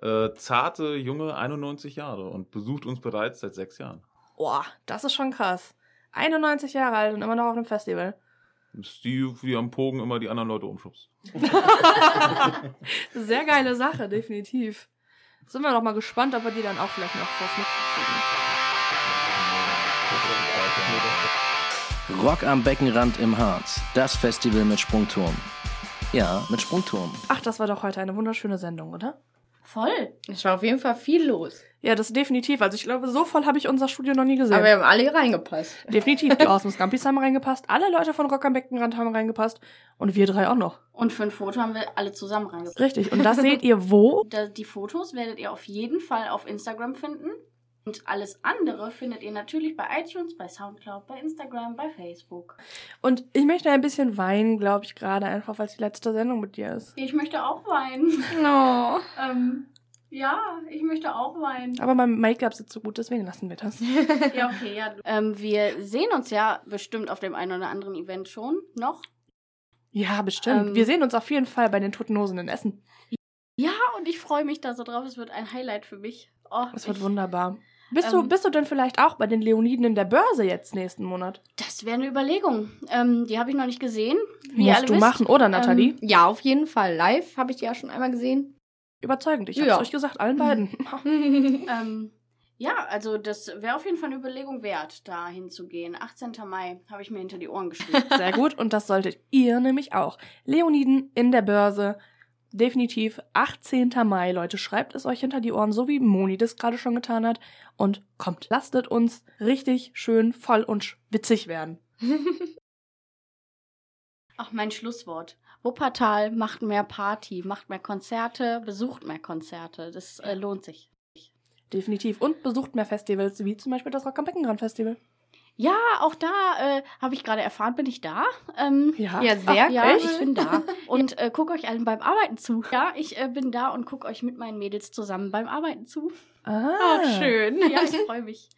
Äh, zarte, junge, 91 Jahre und besucht uns bereits seit sechs Jahren. Boah, das ist schon krass. 91 Jahre alt und immer noch auf dem Festival. Ist die, die am Pogen immer die anderen Leute umschubst. Sehr geile Sache, definitiv. Sind wir doch mal gespannt, ob wir die dann auch vielleicht noch was mitkriegen. Rock am Beckenrand im Harz. Das Festival mit Sprungturm. Ja, mit Sprungturm. Ach, das war doch heute eine wunderschöne Sendung, oder? Voll. Es war auf jeden Fall viel los. Ja, das definitiv. Also ich glaube, so voll habe ich unser Studio noch nie gesehen. Aber wir haben alle hier reingepasst. definitiv. Die Awesome Scampis haben reingepasst. Alle Leute von Rock am Beckenrand haben reingepasst. Und wir drei auch noch. Und für ein Foto haben wir alle zusammen reingebracht. Richtig. Und das seht ihr wo? Da, die Fotos werdet ihr auf jeden Fall auf Instagram finden. Und alles andere findet ihr natürlich bei iTunes, bei Soundcloud, bei Instagram, bei Facebook. Und ich möchte ein bisschen weinen, glaube ich, gerade einfach, weil es die letzte Sendung mit dir ist. Ich möchte auch weinen. No. ähm, ja, ich möchte auch weinen. Aber mein Make-up sitzt so gut, deswegen lassen wir das. Ja, okay, ja. Ähm, wir sehen uns ja bestimmt auf dem einen oder anderen Event schon noch. Ja, bestimmt. Ähm, wir sehen uns auf jeden Fall bei den Toten Hosen in Essen. Ja, und ich freue mich da so drauf. Es wird ein Highlight für mich. Oh, Das wird ich, wunderbar. Bist, du, Ähm, bist du denn vielleicht auch bei den Leoniden in der Börse jetzt nächsten Monat? Das wäre eine Überlegung. Ähm, die habe ich noch nicht gesehen. Wie Musst alle du wisst. machen, oder Nathalie? Ähm, Ja, auf jeden Fall. Live habe ich die ja schon einmal gesehen. Überzeugend. Ich ja. hab's euch gesagt, allen beiden. Ähm, ja, also das wäre auf jeden Fall eine Überlegung wert, da hinzugehen. 18. Mai habe ich mir hinter die Ohren geschrieben. Sehr gut. Und das solltet ihr nämlich auch. Leoniden in der Börse. Definitiv 18. Mai, Leute. Schreibt es euch hinter die Ohren, so wie Moni das gerade schon getan hat. Und kommt, lasst uns richtig schön voll und witzig werden. Ach, mein Schlusswort. Wuppertal macht mehr Party, macht mehr Konzerte, besucht mehr Konzerte. Das äh, lohnt sich. Definitiv. Und besucht mehr Festivals, wie zum Beispiel das Rock am Beckenrand Festival. Ja, auch da äh, habe ich gerade erfahren, bin ich da. Ähm, Ja. Ja, sehr Ach, ja, cool. ich bin da. Und äh, guck euch allen beim Arbeiten zu. Ja, ich äh, bin da und guck euch mit meinen Mädels zusammen beim Arbeiten zu. Ah, Ach, schön. Ja, ich freue mich.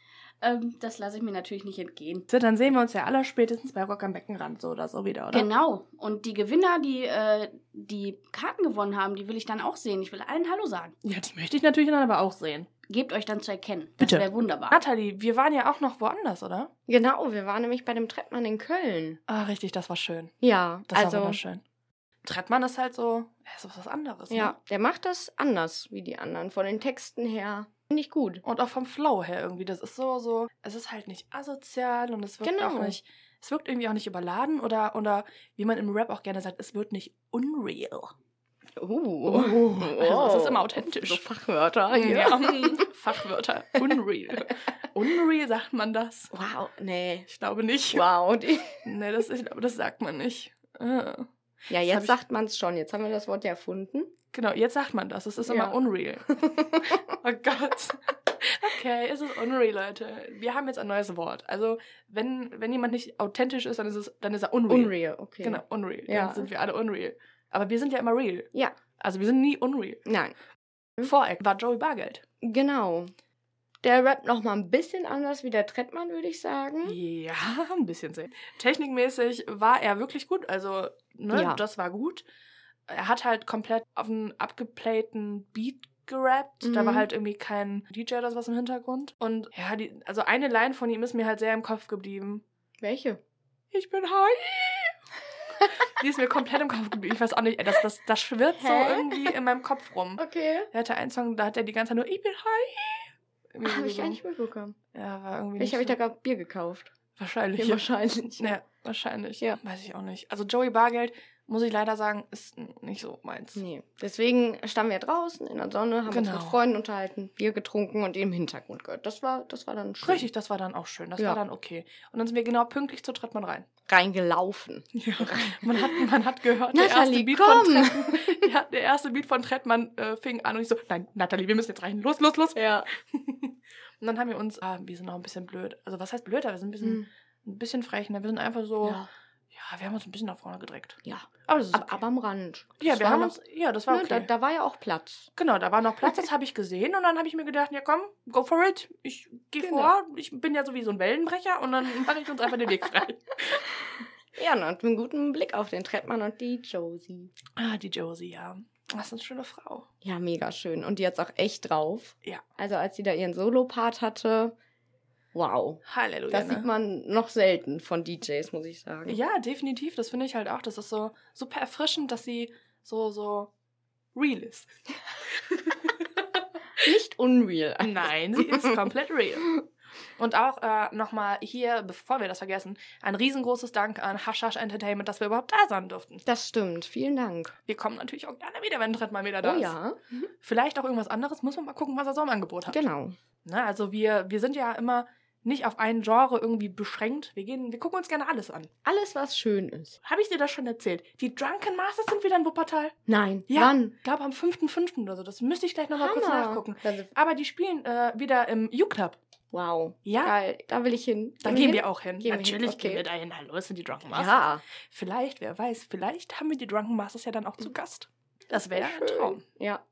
Ähm, das lasse ich mir natürlich nicht entgehen. So, dann sehen wir uns ja aller spätestens bei Rock am Beckenrand, so oder so wieder, oder? Genau. Und die Gewinner, die äh, die Karten gewonnen haben, die will ich dann auch sehen. Ich will allen Hallo sagen. Ja, die möchte ich natürlich dann aber auch sehen. Gebt euch dann zu erkennen. Das Bitte. wäre wunderbar. Nathalie, wir waren ja auch noch woanders, oder? Genau, wir waren nämlich bei dem Treppmann in Köln. Ah, richtig, das war schön. Ja, Das war also wunderschön. Trettmann ist halt so, ja, ist was anderes. Ne? ja, der macht das anders wie die anderen. Von den Texten her finde ich gut. Und auch vom Flow her irgendwie. Das ist so, so, es ist halt nicht asozial und es wirkt Genau. auch nicht, es wirkt irgendwie auch nicht überladen oder, oder wie man im Rap auch gerne sagt, es wird nicht unreal. Uh, Also es ist immer authentisch. So Fachwörter. Ja, Fachwörter. Unreal. Unreal sagt man das? Wow, nee. Ich glaube nicht. Wow. Die Nee, das, ich glaube, das sagt man nicht. Ah. Ja, jetzt sagt man es schon. Jetzt haben wir das Wort ja erfunden. Genau, jetzt sagt man das. Es ist immer Ja. unreal. oh Gott. Okay, es ist unreal, Leute. Wir haben jetzt ein neues Wort. Also, wenn, wenn jemand nicht authentisch ist, dann ist, es, dann ist er unreal. Unreal, okay. Genau, unreal. Ja. Dann sind wir alle unreal. Aber wir sind ja immer real. Ja. Also, wir sind nie unreal. Nein. Voreck war Joey Bargeld. Genau. Der rappt noch mal ein bisschen anders wie der Trettmann, würde ich sagen. Ja, ein bisschen sehr. Technikmäßig war er wirklich gut. Also, ne, Ja. das war gut. Er hat halt komplett auf einen abgeplayten Beat gerappt. Da war Mhm. halt irgendwie kein DJ oder sowas im Hintergrund. Und ja, die, also eine Line von ihm ist mir halt sehr im Kopf geblieben. Welche? Ich bin high. Die ist mir komplett im Kopf geblieben. Ich weiß auch nicht, das, das, das schwirrt so Hä? irgendwie in meinem Kopf rum. Okay. Er hatte einen Song, da hat er die ganze Zeit nur, ich bin high. Habe ich gar nicht mitbekommen. Ja, war irgendwie nicht habe ich da gerade Bier gekauft. Wahrscheinlich. Ja, Ja, wahrscheinlich. ja, wahrscheinlich. Ja. Weiß ich auch nicht. Also Joey Bargeld, muss ich leider sagen, ist nicht so meins. Nee. Deswegen standen wir draußen in der Sonne, haben uns Genau. mit Freunden unterhalten, Bier getrunken und im Hintergrund gehört. Das war, das war dann schön. Richtig, das war dann auch schön. Das Ja. war dann okay. Und dann sind wir genau pünktlich zu Trettmann rein. Reingelaufen. Ja. Man hat, man hat gehört, der erste Nathalie, Beat komm! von Trettmann, ja, der erste Beat von Trettmann äh, fing an und ich so, nein, Nathalie, wir müssen jetzt rein. Los, los, los. Ja. Und dann haben wir uns, ah, wir sind auch ein bisschen blöd. Also was heißt blöd? Aber wir sind ein bisschen, Hm. ein bisschen frech. Ne? Wir sind einfach so, ja. Ja. wir haben uns ein bisschen nach vorne gedreckt. ja. Aber das ist Aber, okay. aber am Rand. ja, Das wir haben uns, ja, das war ne, okay. da, da war ja auch Platz. Genau, da war noch Platz, das habe ich gesehen und dann habe ich mir gedacht, ja komm, go for it. Ich gehe Genau. vor, ich bin ja sowieso ein Wellenbrecher und dann mache ich uns einfach den Weg frei. Ja, und hatten einen guten Blick auf den Trettmann und die Josie. ah, die Josie, ja. Das ist eine schöne Frau. Ja, mega schön. Und die hat's auch echt drauf. Ja. Also als sie da ihren Solo-Part hatte, wow. Halleluja. Das ne? sieht man noch selten von DJs, muss ich sagen. Ja, definitiv. Das finde ich halt auch. Das ist so super erfrischend, dass sie so, so real ist. Nicht unreal. Nein, sie ist komplett real. Und auch äh, nochmal hier, bevor wir das vergessen, ein riesengroßes Dank an Hashash Entertainment, dass wir überhaupt da sein durften. Das stimmt. Vielen Dank. Wir kommen natürlich auch gerne wieder, wenn Tritt mal wieder da oh ist. ja. Vielleicht auch irgendwas anderes, muss man mal gucken, was er so im Angebot hat. Genau. Ne, also wir, wir sind ja immer nicht auf ein Genre irgendwie beschränkt. Wir gehen, wir gucken uns gerne alles an. Alles, was schön ist. Habe ich dir das schon erzählt? Die Drunken Masters sind wieder in Wuppertal. Nein. Ja. Wann? Ich glaube am 5.5. oder so. Das müsste ich gleich nochmal kurz nachgucken. Aber die spielen äh, wieder im U-Club. wow. Ja. Geil. Da will ich hin. Da Gehen gehen hin? wir auch hin. Gehen Natürlich hin, okay. gehen wir da hin. Hallo, es sind die Drunken Masters. Ja. Vielleicht, wer weiß, vielleicht haben wir die Drunken Masters ja dann auch zu Gast. Das wäre ein Schön. Traum. Ja.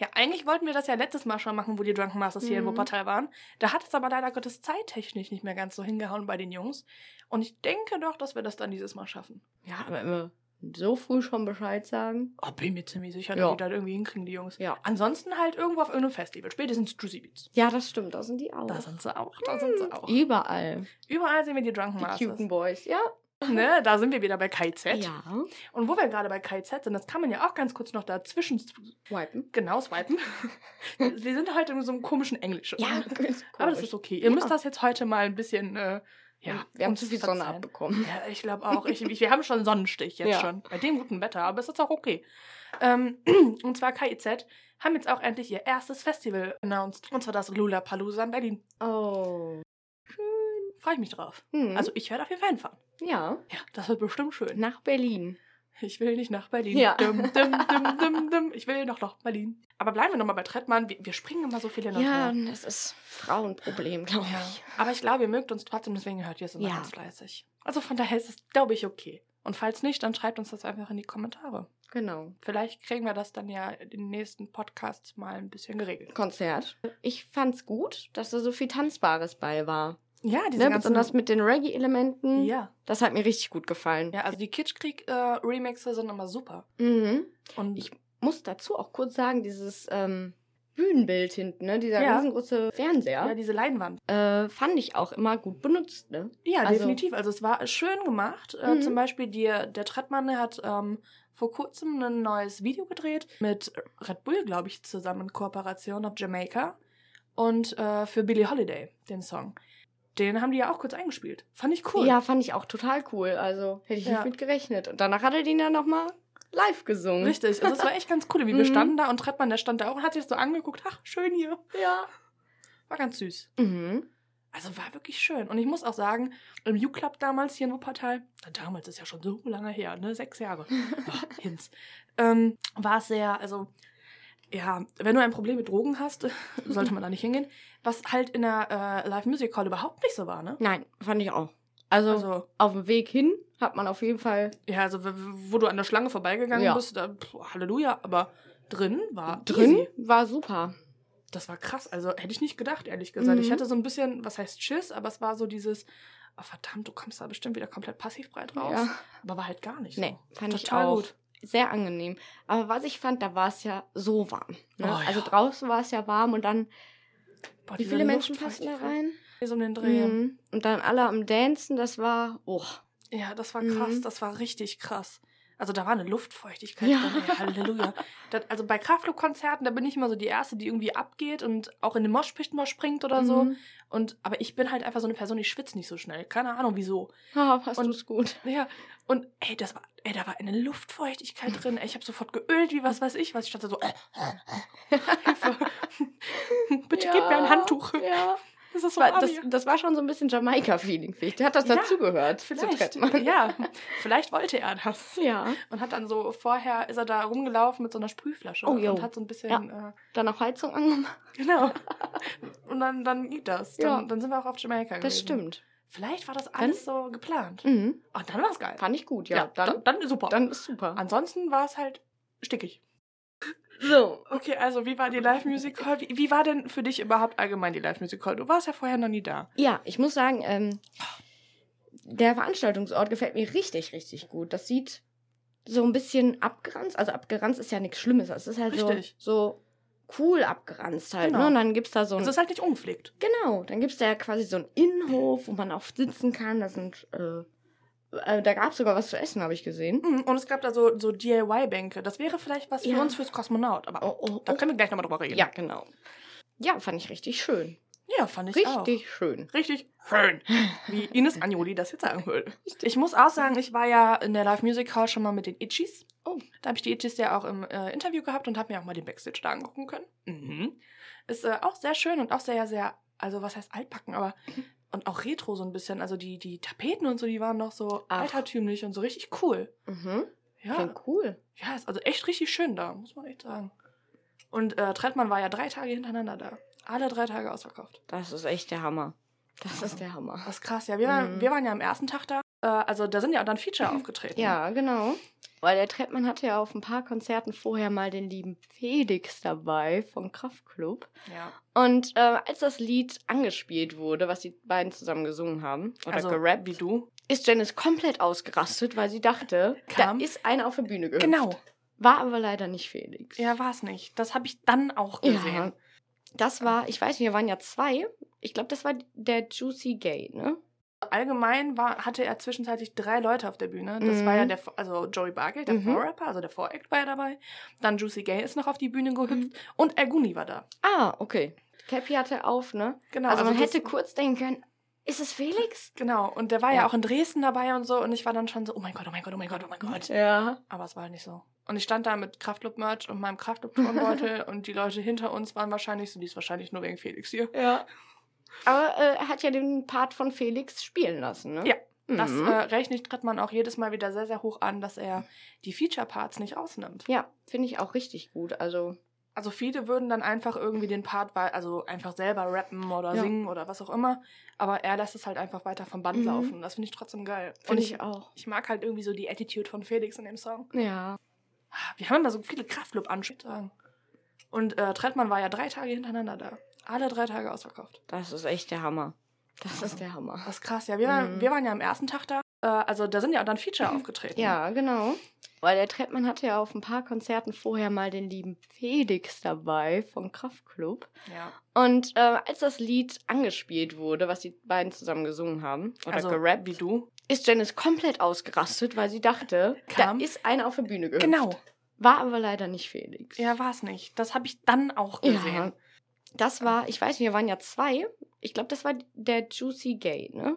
Ja, eigentlich wollten wir das ja letztes Mal schon machen, wo die Drunken Masters hier in Mhm. Wuppertal waren. Da hat es aber leider Gottes zeittechnisch nicht mehr ganz so hingehauen bei den Jungs. Und ich denke doch, dass wir das dann dieses Mal schaffen. Ja, aber immer so früh schon Bescheid sagen. Oh, bin mir ziemlich sicher, Ja. dass die das irgendwie hinkriegen, die Jungs. Ja. Ansonsten halt irgendwo auf irgendeinem Festival. Spätestens Juicy Beats. Ja, das stimmt. Da sind die auch. Da sind sie auch, da sind sie auch. Überall. Überall sehen wir die Drunken Die Masters. cuten Boys. Ja. Ne, da sind wir wieder bei KZ. Ja. Und wo wir gerade bei KZ sind, das kann man ja auch ganz kurz noch dazwischen Wipen. genau swipen. wir sind heute in so einem komischen Englisch. Ja, ist Aber das komisch. ist okay. Ihr Ja. müsst das jetzt heute mal ein bisschen, äh, ja, wir haben zu viel Sonne verzeihen. abbekommen. Ja, ich glaube auch. Ich, ich, wir haben schon Sonnenstich jetzt Ja. schon. Bei dem guten Wetter, aber es ist auch okay. Ähm, und zwar KIZ haben jetzt auch endlich ihr erstes Festival announced. Und zwar das Lula Palooza in Berlin. Oh. Freue ich mich drauf. Hm. Also ich werde auf jeden Fall hinfahren. Ja. Ja, das wird bestimmt schön. Nach Berlin. Ich will nicht nach Berlin. Ja. Dum, dum, dum. Ich will noch nach Berlin. Aber bleiben wir nochmal bei Trettmann. Wir, wir springen immer so viel hin und Ja, das ist Frauenproblem, glaube Ja. ich. Aber ich glaube, ihr mögt uns trotzdem, deswegen hört ihr es immer Ja. ganz fleißig. Also von daher ist es, glaube ich, okay. Und falls nicht, dann schreibt uns das einfach in die Kommentare. Genau. Vielleicht kriegen wir das dann ja in den nächsten Podcasts mal ein bisschen geregelt. Konzert. Ich fand's gut, dass da so viel Tanzbares bei war. Ja, diese Ne? Besonders mit den Reggae-Elementen. ja. Das hat mir richtig gut gefallen. ja, also die Kitschkrieg-Remixe sind immer super. Mhm. Und Ich muss dazu auch kurz sagen, dieses ähm, Bühnenbild hinten, ne? dieser Ja. riesengroße Fernseher, ja, diese Leinwand. äh, fand ich auch immer gut benutzt. Ne? Ja, Also- definitiv. Also es war schön gemacht. Äh, Mhm. zum Beispiel die, der Trettmann hat ähm, vor kurzem ein neues Video gedreht mit Red Bull, glaube ich, zusammen in Kooperation auf Jamaica. Und äh, für Billie Holiday, den Song. Den haben die ja auch kurz eingespielt. Fand ich cool. Ja, fand ich auch total cool. Also hätte ich Ja. nicht mit gerechnet. Und danach hat er den ja nochmal live gesungen. Richtig. Also es war echt ganz cool. Wie Mhm. wir standen da und Trettmann, der stand da auch und hat sich so angeguckt. Ach, schön hier. Ja. War ganz süß. Mhm. Also war wirklich schön. Und ich muss auch sagen, im U-Club damals hier in Wuppertal, damals ist ja schon so lange her, ne? Sechs Jahre. Oh, Hinz. Ähm, war es sehr, also Ja, wenn du ein Problem mit Drogen hast, sollte man da nicht hingehen. Was halt in der äh, Live Music Hall überhaupt nicht so war, ne? Nein, fand ich auch. Also, Also, auf dem Weg hin hat man auf jeden Fall ja, also wo du an der Schlange vorbeigegangen Ja. bist, da, pff, Halleluja, aber drin war drin, easy. war super. Das war krass. Also hätte ich nicht gedacht, ehrlich gesagt. Ich Mhm. hatte so ein bisschen, was heißt Schiss, aber es war so dieses, oh verdammt, du kommst da bestimmt wieder komplett passivbreit raus. Ja. Aber war halt gar nicht Nee, so. fand ich Total auch. gut. Sehr angenehm. Aber was ich fand, da war es ja so warm. Ne? Oh, ja. Also draußen war es ja warm und dann, Boah, wie viele Menschen passen da rein? So um den Dreh. Mhm. Und dann alle am Dancen, das war, oh. Ja, das war krass. Mhm. Das war richtig krass. Also da war eine Luftfeuchtigkeit Ja. drin. Halleluja. Das, also bei Kraftclub-Konzerten, da bin ich immer so die Erste, die irgendwie abgeht und auch in den Moshpit mal springt oder so. Mhm. Und, aber ich bin halt einfach so eine Person, die schwitzt nicht so schnell. Keine Ahnung wieso. Ah, passt Und- du's gut. Ja, und ey, das war, ey, da war eine Luftfeuchtigkeit drin. Ey, ich habe sofort geölt, wie was weiß ich, was ich dachte so, äh, äh. Bitte gib mir ein Handtuch. Ja. Das ist so War, das, das war schon so ein bisschen Jamaika-Feeling, finde ich. Der hat das Ja, dazugehört. zu Vielleicht, ja, vielleicht wollte er das. Ja. Und hat dann so, vorher ist er da rumgelaufen mit so einer Sprühflasche Oh, jo. und hat so ein bisschen, äh, Dann noch Heizung angemacht. genau. Und dann, dann geht das. Dann, Ja. dann sind wir auch auf Jamaika gewesen. Das stimmt. Vielleicht war das alles so geplant. Mhm. Und dann war es geil. Fand ich gut, ja. dann, dann, dann, super. dann ist super. Ansonsten war es halt stickig. So. Okay, also wie war die Live Music Hall? Wie, wie war denn für dich überhaupt allgemein die Live Music Hall? Du warst ja vorher noch nie da. Ja, ich muss sagen, ähm, der Veranstaltungsort gefällt mir richtig, richtig gut. Das sieht so ein bisschen abgeranzt. Also abgeranzt ist ja nichts Schlimmes. Es ist halt Richtig. so, so cool abgeranzt halt. Genau. Ne? Und dann gibt's da so ein. Es ist halt nicht ungepflegt. Genau, dann gibt's da ja quasi so einen Innenhof, wo man auch sitzen kann. Da sind, äh, äh, da gab's sogar was zu essen, habe ich gesehen. Mhm, Und es gab da so, so DIY-Bänke. Das wäre vielleicht was für Ja. uns fürs Kosmonaut. Aber Oh, oh, da oh. können wir gleich nochmal drüber reden. Ja, genau. Ja, fand ich richtig schön. Ja, fand ich auch. Richtig schön. Richtig schön. Wie Ines Agnoli das jetzt sagen würde. Ich muss auch sagen, ich war ja in der Live Music Hall schon mal mit den Itchies. Oh. Da habe ich die Itchies ja auch im äh, Interview gehabt und habe mir auch mal den Backstage da angucken können. Mhm. Ist äh, auch sehr schön und auch sehr, sehr, also was heißt altbacken, aber und auch retro so ein bisschen. Also die, die Tapeten und so, die waren noch so Ach. altertümlich und so richtig cool. Mhm. Ja, Klingt cool. ja, ist also echt richtig schön da, muss man echt sagen. Und äh, Trettmann war ja drei Tage hintereinander da. Alle drei Tage ausverkauft. Das ist echt der Hammer. Das ist der Hammer. Das ist krass, ja. Wir, waren- Mhm. wir waren ja am ersten Tag da. Äh, also da sind ja dann Feature aufgetreten. Ja, genau. Weil der Trettmann hatte ja auf ein paar Konzerten vorher mal den lieben Felix dabei vom Kraftklub. ja. Und äh, als das Lied angespielt wurde, was die beiden zusammen gesungen haben, oder Also gerappt, wie du. ist Janice komplett ausgerastet, weil sie dachte, Kam. da ist einer auf der Bühne gehüpft. Genau. War aber leider nicht Felix. Ja, war es nicht. Das habe ich dann auch gesehen. Ja. Das war, ich weiß nicht, wir waren ja zwei. Ich glaube, das war der Juicy Gay, ne? Allgemein war, hatte er zwischenzeitlich drei Leute auf der Bühne. Das Mhm. war ja der, also Joey Bargeld, der Mhm. Vorrapper, also der Voract war ja dabei. Dann Juicy Gay ist noch auf die Bühne gehüpft Mhm. und Elguni war da. Ah, okay. Cappy hatte auf, ne? Genau. also, man das- hätte kurz denken können, ist es Felix? Genau, und der war ja. Ja. auch in Dresden dabei und so und ich war dann schon so, oh mein Gott, oh mein Gott, oh mein Gott, oh mein Gott. Ja. Aber es war halt nicht so. Und ich stand da mit Kraftclub-Merch und meinem Kraftclub-Turnbeutel und die Leute hinter uns waren wahrscheinlich so, die ist wahrscheinlich nur wegen Felix hier. Ja. Aber äh, er hat ja den Part von Felix spielen lassen, ne? Ja, Das Mhm. äh, rechne ich tritt man auch jedes Mal wieder sehr, sehr hoch an, dass er die Feature-Parts nicht ausnimmt. ja, finde ich auch richtig gut. Also, Also viele würden dann einfach irgendwie den Part, also einfach selber rappen oder Ja. singen oder was auch immer. Aber er lässt es halt einfach weiter vom Band Mhm. laufen. Das finde ich trotzdem geil. Und finde ich, ich auch. ich mag halt irgendwie so die Attitude von Felix in dem Song. Ja. Wir haben immer so viele Kraftclub-Anspielungen. Und äh, Trettmann war ja drei Tage hintereinander da. Alle drei Tage ausverkauft. Das ist echt der Hammer. Das ist der Hammer. Das ist krass, ja. Wir, waren- Mhm. wir waren ja am ersten Tag da. Äh, also da sind ja dann Feature aufgetreten. Ja, genau. Weil der Trettmann hatte ja auf ein paar Konzerten vorher mal den lieben Felix dabei vom Kraftklub. ja. Und äh, als das Lied angespielt wurde, was die beiden zusammen gesungen haben, oder Also gerappt, wie du. ist Janice komplett ausgerastet, weil sie dachte, Kam. da ist einer auf der Bühne gehüpft. Genau. War aber leider nicht Felix. Ja, war es nicht. Das habe ich dann auch gesehen. Ja. Das war, ich weiß nicht, wir waren ja zwei. Ich glaube, das war der Juicy Gay, ne?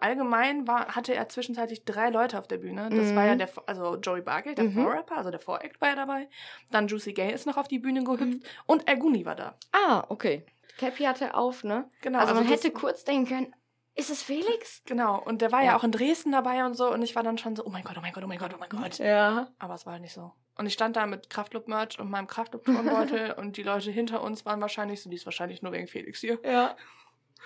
Allgemein war, hatte er zwischenzeitlich drei Leute auf der Bühne. Das Mhm. war ja der, also Joey Bargeld, der Mhm. Vorrapper, also der Voract war ja dabei. Dann Juicy Gay ist noch auf die Bühne gehüpft Mhm. und Elguni war da. Ah, okay. Cappy hatte auf, ne? Genau. also, man das- hätte kurz denken können, Ist es Felix? Genau, und der war ja. Ja. auch in Dresden dabei und so und ich war dann schon so, oh mein Gott, oh mein Gott, oh mein Gott, oh mein Gott. Ja. Aber es war halt nicht so. Und ich stand da mit Kraftclub-Merch und meinem Kraftclub-Turnbeutel und die Leute hinter uns waren wahrscheinlich so, die ist wahrscheinlich nur wegen Felix hier. Ja.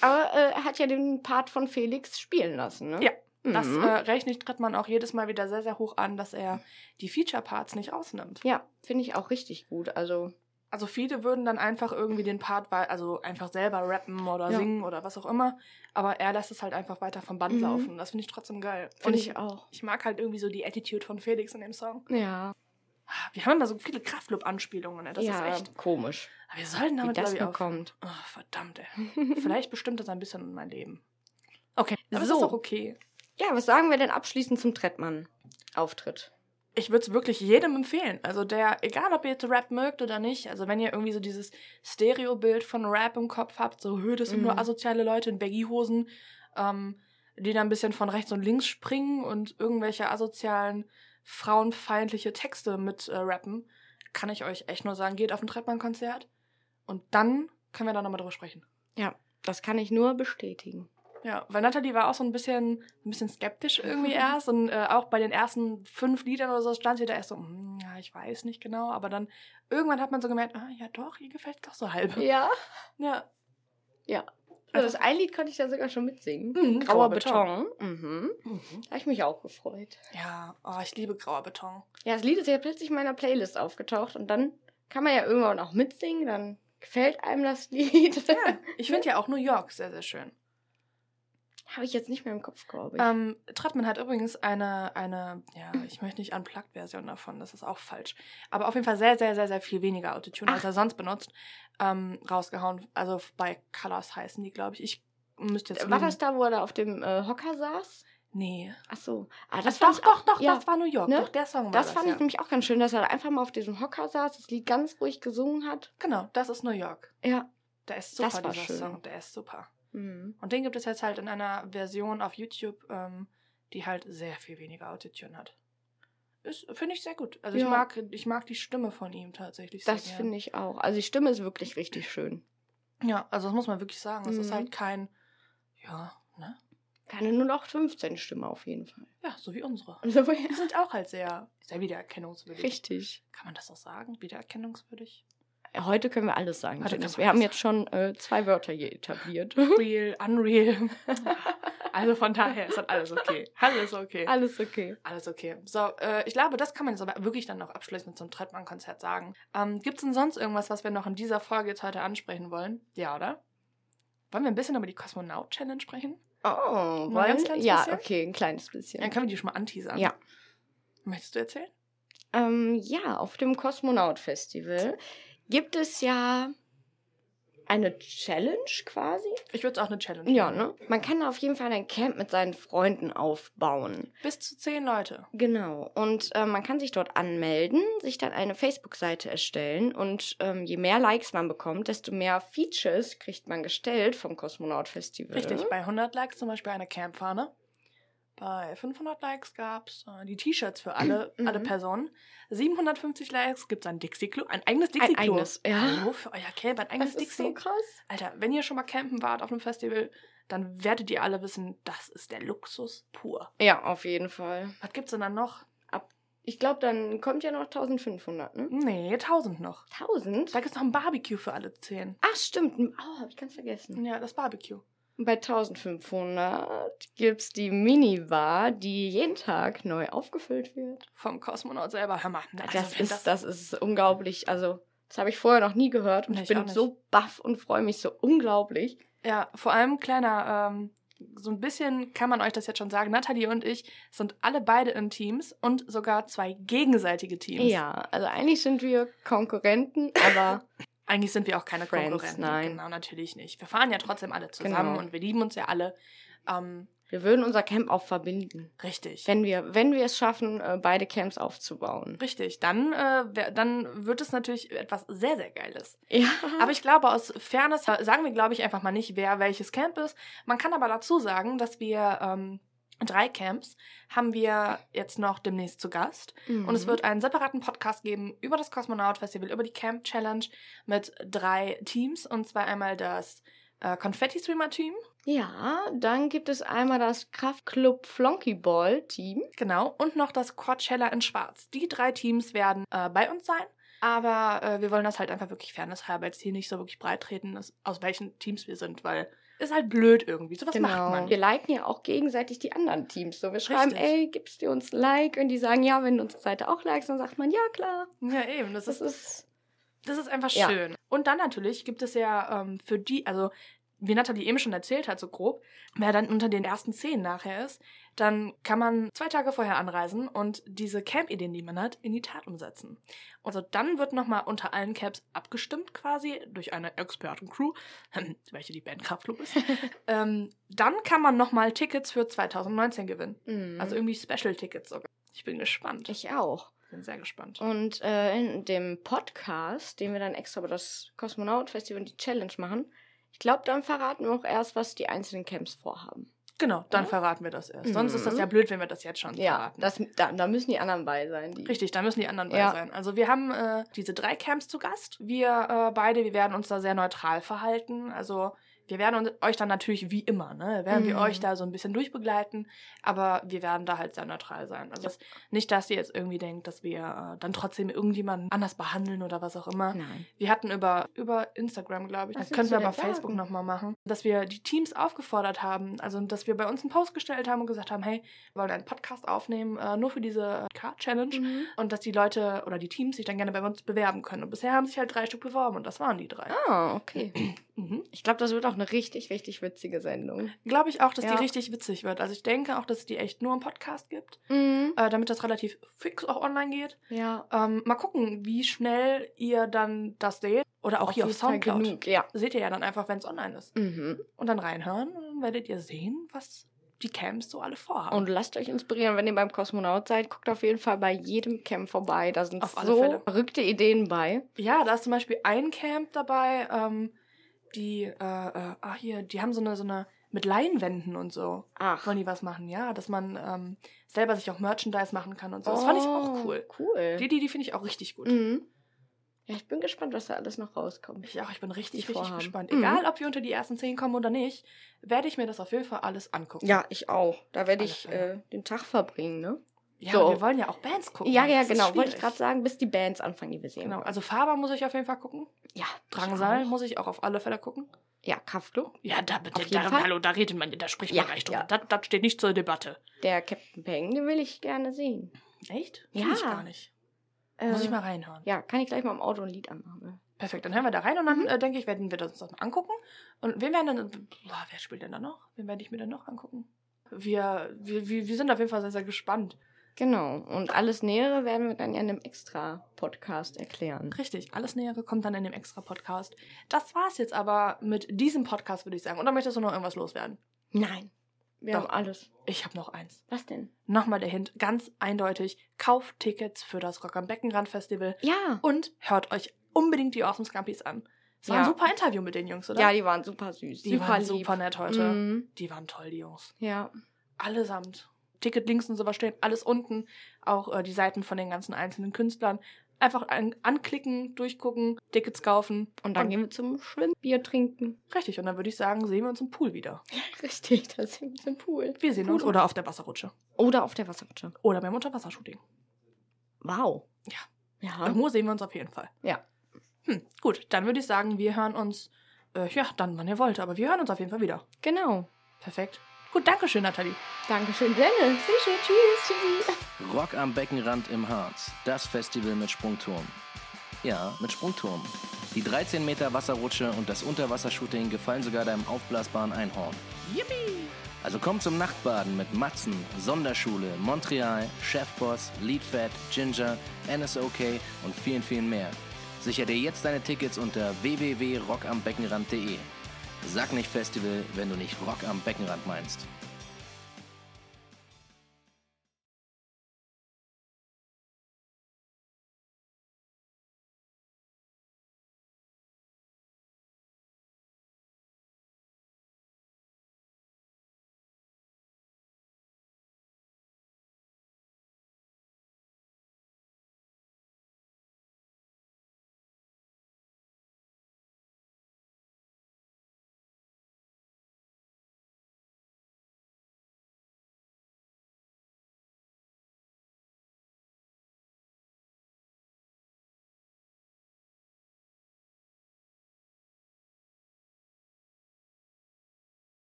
Aber äh, er hat ja den Part von Felix spielen lassen, ne? Ja, Das Mhm. äh, rechne ich tritt man auch jedes Mal wieder sehr, sehr hoch an, dass er die Feature-Parts nicht ausnimmt. ja, finde ich auch richtig gut. Also, Also viele würden dann einfach irgendwie den Part, also einfach selber rappen oder Ja. singen oder was auch immer. Aber er lässt es halt einfach weiter vom Band Mhm. laufen. Das finde ich trotzdem geil. Und finde ich, ich auch. ich mag halt irgendwie so die Attitude von Felix in dem Song. Ja. Wir haben immer so viele Kraftclub-Anspielungen. Ne? Das ja, ist echt. komisch. Aber wir sollten damit, glaube ich, auch. kommt. Oh, verdammt, ey. Vielleicht bestimmt das ein bisschen mein Leben. Okay, aber So. ist auch okay. Ja, was sagen wir denn abschließend zum Trettmann-Auftritt? Ich würde es wirklich jedem empfehlen. Also der, egal ob ihr jetzt Rap mögt oder nicht, also wenn ihr irgendwie so dieses Stereobild von Rap im Kopf habt, so, hö, das sind Mhm. nur asoziale Leute in Baggy-Hosen, ähm, die da ein bisschen von rechts und links springen und irgendwelche asozialen, frauenfeindliche Texte mit äh, rappen, kann ich euch echt nur sagen, geht auf ein Trettmann-Konzert und dann können wir da nochmal drüber sprechen. Ja, das kann ich nur bestätigen. Ja, weil Natalie war auch so ein bisschen, ein bisschen skeptisch irgendwie erst und äh, auch bei den ersten fünf Liedern oder so stand sie da erst so, "Hm, ja, ich weiß nicht genau, aber dann irgendwann hat man so gemerkt, ah, ja doch, ihr gefällt doch so halb. Ja. Ja. Ja. Also das ein Lied konnte ich ja sogar schon mitsingen. Mhm, Grauer Grauer Beton. Mhm. Mhm. Da habe ich mich auch gefreut. Ja, oh, ich liebe grauer Beton. Ja, das Lied ist ja plötzlich in meiner Playlist aufgetaucht und dann kann man ja irgendwann auch mitsingen, dann gefällt einem das Lied. Ja, ich finde ja auch New York sehr, sehr schön. Habe ich jetzt nicht mehr im Kopf, glaube ich. Ähm, Trettmann hat übrigens eine, eine, ja, ich möchte nicht Unplugged-Version davon, das ist auch falsch. Aber auf jeden Fall sehr, sehr, sehr, sehr viel weniger Autotune, als Ach. er sonst benutzt, ähm, rausgehauen. Also bei Colors heißen die, glaube ich. Ich müsste jetzt. War lügen. das da, wo er da auf dem äh, Hocker saß? Nee. Ach so. Ah, Das das doch, doch, doch, ja, das war New York. ne? Doch, der Song war Das das. fand ja. ich nämlich auch ganz schön, dass er da einfach mal auf diesem Hocker saß, das Lied ganz ruhig gesungen hat. Genau, das ist New York. Ja. Der ist super, Das war dieser schön. Song. Der ist super. Mhm. Und den gibt es jetzt halt in einer Version auf YouTube, ähm, die halt sehr viel weniger Autotune hat. Ist, finde ich sehr gut. Also ich Ja. mag, ich mag die Stimme von ihm tatsächlich sehr Das finde ich auch. Also die Stimme ist wirklich richtig schön. Ja, also das muss man wirklich sagen. Es ist Mhm. halt kein, ja, ne? Keine 0815 Stimme auf jeden Fall. Ja, so wie unsere. Also, Die sind auch halt sehr, sehr wiedererkennungswürdig. richtig. Kann man das auch sagen? Wiedererkennungswürdig? Heute können wir alles sagen. Heute wir haben jetzt schon äh, zwei Wörter hier etabliert. Real, unreal. also von daher ist das alles okay. Alles okay. alles okay. Alles okay. So, äh, ich glaube, das kann man jetzt aber wirklich dann noch abschließend zum Trettmann-Konzert sagen. Ähm, Gibt es denn sonst irgendwas, was wir noch in dieser Folge jetzt heute ansprechen wollen? Ja, oder? Wollen wir ein bisschen über die Kosmonaut-Challenge sprechen? Oh, wollen? ja, bisschen? okay, ein kleines bisschen. Dann können wir die schon mal anteasern. Ja. Möchtest du erzählen? Ähm, ja, auf dem Kosmonaut Festival gibt es ja eine Challenge quasi. Ich würde es auch eine Challenge Ja, ne? Man kann auf jeden Fall ein Camp mit seinen Freunden aufbauen. Bis zu zehn Leute. Genau. Und äh, man kann sich dort anmelden, sich dann eine Facebook-Seite erstellen und ähm, je mehr Likes man bekommt, desto mehr Features kriegt man gestellt vom Kosmonaut Festival. Richtig, bei 100 Likes zum Beispiel eine Campfahne. Bei 500 Likes gab es äh, die T-Shirts für alle, Mhm. alle Personen. 750 Likes gibt es ein Dixie-Klo, ein eigenes Ein Dixie-Klo. eigenes, ja. Hallo, für euer Camp, ein eigenes Das ist Dixie. so krass. Alter, wenn ihr schon mal campen wart auf einem Festival, dann werdet ihr alle wissen, das ist der Luxus pur. Ja, auf jeden Fall. Was gibt's denn dann noch? Ich glaube, dann kommt ja noch 1500, ne? Nee, 1000 noch. 1000? Da gibt's noch ein Barbecue für alle 10. Ach, stimmt. Oh, hab ich ganz vergessen. Ja, das Barbecue. Bei 1500 gibt's die Minibar, die jeden Tag neu aufgefüllt wird. Vom Kosmonaut selber. Hör mal. Also, das, ist, das, ist unglaublich. Also, das habe ich vorher noch nie gehört und ich bin so baff und freue mich so unglaublich. Ja, vor allem kleiner, ähm, so ein bisschen kann man euch das jetzt schon sagen. Nathalie und ich sind alle beide in Teams und sogar zwei gegenseitige Teams. Ja, also eigentlich sind wir Konkurrenten, aber Eigentlich sind wir auch keine Friends, Konkurrenten. nein. Genau, natürlich nicht. Wir fahren ja trotzdem alle zusammen Genau. und wir lieben uns ja alle. Ähm, wir würden unser Camp auch verbinden. richtig. Wenn wir, wenn wir es schaffen, äh, beide Camps aufzubauen. Richtig, dann, äh, dann wird es natürlich etwas sehr, sehr Geiles. Ja. Aber ich glaube, aus Fairness äh, sagen wir, glaube ich, einfach mal nicht, wer welches Camp ist. Man kann aber dazu sagen, dass wir ähm, drei Camps haben wir jetzt noch demnächst zu Gast. Und es Mhm. wird einen separaten Podcast geben über das Kosmonaut Festival, über die Camp Challenge mit drei Teams. Und zwar einmal das äh, Konfetti-Streamer-Team. Ja, dann gibt es einmal das Kraftclub Flonkyball-Team. Genau. Und noch das Coachella in Schwarz. Die drei Teams werden äh, bei uns sein. Aber äh, wir wollen das halt einfach wirklich fairnesshalber jetzt hier nicht so wirklich breit treten, aus welchen Teams wir sind, weil ist halt blöd irgendwie. So was macht man. Genau. Wir liken ja auch gegenseitig die anderen Teams. So, wir schreiben, Richtig. ey, gibst du uns ein Like? Und die sagen, ja, wenn du unsere Seite auch likest, dann sagt man, ja, klar. Ja, eben. Das, Das ist, ist, das ist einfach Ja. schön. Und dann natürlich gibt es ja ähm, für die, also wie Nathalie eben schon erzählt hat, so grob, wer dann unter den ersten zehn nachher ist, dann kann man zwei Tage vorher anreisen und diese Camp-Ideen, die man hat, in die Tat umsetzen. Also dann wird nochmal unter allen Camps abgestimmt quasi durch eine Expertencrew, welche die Band Kraftklub ist. ähm, dann kann man nochmal Tickets für 2019 gewinnen. Mhm. Also irgendwie Special-Tickets sogar. Ich bin gespannt. ich auch. bin sehr gespannt. Und äh, in dem Podcast, den wir dann extra über das Kosmonaut-Festival und die Challenge machen, ich glaube, dann verraten wir auch erst, was die einzelnen Camps vorhaben. Genau, dann Ja. verraten wir das erst. Sonst ist das Mhm. ja blöd, wenn wir das jetzt schon Ja, verraten. das, da, da müssen die anderen bei sein. Die Richtig, da müssen die anderen bei Ja. sein. Also wir haben äh, diese drei Camps zu Gast. Wir äh, beide, wir werden uns da sehr neutral verhalten. Also wir werden euch dann natürlich wie immer, ne, werden wir Mhm. euch da so ein bisschen durchbegleiten, aber wir werden da halt sehr neutral sein. Also es- nicht, dass ihr jetzt irgendwie denkt, dass wir äh, dann trotzdem irgendjemanden anders behandeln oder was auch immer. Nein. Wir hatten über, über Instagram, glaube ich, Was das können wir aber Facebook nochmal machen, dass wir die Teams aufgefordert haben, also dass wir bei uns einen Post gestellt haben und gesagt haben, hey, wir wollen einen Podcast aufnehmen, äh, nur für diese Card-Challenge Mhm. und dass die Leute oder die Teams sich dann gerne bei uns bewerben können. Und bisher haben sich halt drei Stück beworben und das waren die drei. Ah, okay. Mhm. Ich glaube, das wird auch eine richtig, richtig witzige Sendung. Glaube ich auch, dass Ja. die richtig witzig wird. Also ich denke auch, dass es die echt nur im Podcast gibt, Mhm. äh, damit das relativ fix auch online geht. Ja. Ähm, mal gucken, wie schnell ihr dann das seht. Oder auch hier auf jeden Fall Soundcloud. genug, ja. Seht ihr ja dann einfach, wenn es online ist. Mhm. Und dann reinhören, dann werdet ihr sehen, was die Camps so alle vorhaben. Und lasst euch inspirieren, wenn ihr beim Kosmonaut seid. Guckt auf jeden Fall bei jedem Camp vorbei. Da sind Auf alle so Fälle. verrückte Ideen bei. Ja, da ist zum Beispiel ein Camp dabei, ähm, die, äh, ah hier, die haben so eine, so eine, mit Leinwänden und so. Ach. Wollen die was machen, ja? Dass man ähm, selber sich auch Merchandise machen kann und so. Das fand ich auch Oh, cool. Cool. Die, die, die finde ich auch richtig gut. Mhm. Ja, ich bin gespannt, was da alles noch rauskommt. Ich auch, ich bin richtig, Die richtig vorhaben. gespannt. Mhm. Egal, ob wir unter die ersten zehn kommen oder nicht, werde ich mir das auf jeden Fall alles angucken. Ja, ich auch. Da werde ich äh, den Tag verbringen, ne? Ja so. wir wollen ja auch Bands gucken. Ja, ja, genau. Wollte ich gerade sagen, bis die Bands anfangen, die wir sehen. Genau, also Faber muss ich auf jeden Fall gucken. ja, Drangsal muss ich auch auf alle Fälle gucken. Ja, Kraftklub. Ja, da da, Fall. hallo, da redet man, da spricht Ja, man gleich drüber. ja. Das, das steht nicht zur Debatte. Der Captain Peng, den will ich gerne sehen. Echt? Ja. Kenn ich gar nicht. Muss ich Äh, mal reinhören. Ja, kann ich gleich mal im Auto ein Lied anmachen. Perfekt, dann hören wir da rein und dann Mhm. äh, denke ich, werden wir das uns das mal angucken. Und wen werden dann, boah, wer spielt denn da noch? Wen werde ich mir denn noch angucken? Wir, wir, wir sind auf jeden Fall sehr, sehr gespannt. Genau. Und alles Nähere werden wir dann in einem extra Podcast erklären. Richtig, alles Nähere kommt dann in dem extra Podcast. Das war's jetzt aber mit diesem Podcast, würde ich sagen. Oder möchtest du noch irgendwas loswerden? Nein. Wir Doch. haben alles. Ich habe noch eins. Was denn? Nochmal der Hint, ganz eindeutig, kauft Tickets für das Rock am Beckenrand Festival Ja. und hört euch unbedingt die Awesome Scampis an. Es war Ja. ein super Interview mit den Jungs, oder? Ja, die waren super süß. die super waren lieb. super nett heute. Mhm. Die waren toll, die Jungs. Ja. Allesamt. Ticketlinks und sowas stehen alles unten. Auch äh, die Seiten von den ganzen einzelnen Künstlern. Einfach an anklicken, durchgucken, Tickets kaufen. Und dann gehen wir zum Schwimmbier trinken. Richtig, und dann würde ich sagen, sehen wir uns im Pool wieder. Richtig, da sind wir uns im Pool. Wir sehen uns Pool. oder auf der Wasserrutsche. Oder auf der Wasserrutsche. Oder beim Unterwassershooting. Wow. Ja. Ja. Irgendwo sehen wir uns auf jeden Fall. Ja. Hm, gut, dann würde ich sagen, wir hören uns, äh, ja, dann, wann ihr wollt, aber wir hören uns auf jeden Fall wieder. Genau. Perfekt. Gut, Dankeschön, Nathalie. Dankeschön, Dennis. Tschüss, tschüss, tschüssi. Rock am Beckenrand im Harz. Das Festival mit Sprungturm. Ja, mit Sprungturm. Die 13 Meter Wasserrutsche und das Unterwassershooting gefallen sogar deinem aufblasbaren Einhorn. Yippie! Also komm zum Nachtbaden mit Matzen, Sonderschule, Montreal, Chefboss, Leadfat, Ginger, NSOK und vielen, vielen mehr. Sicher dir jetzt deine Tickets unter www.rockambeckenrand.de. Sag nicht Festival, wenn du nicht Rock am Beckenrand meinst.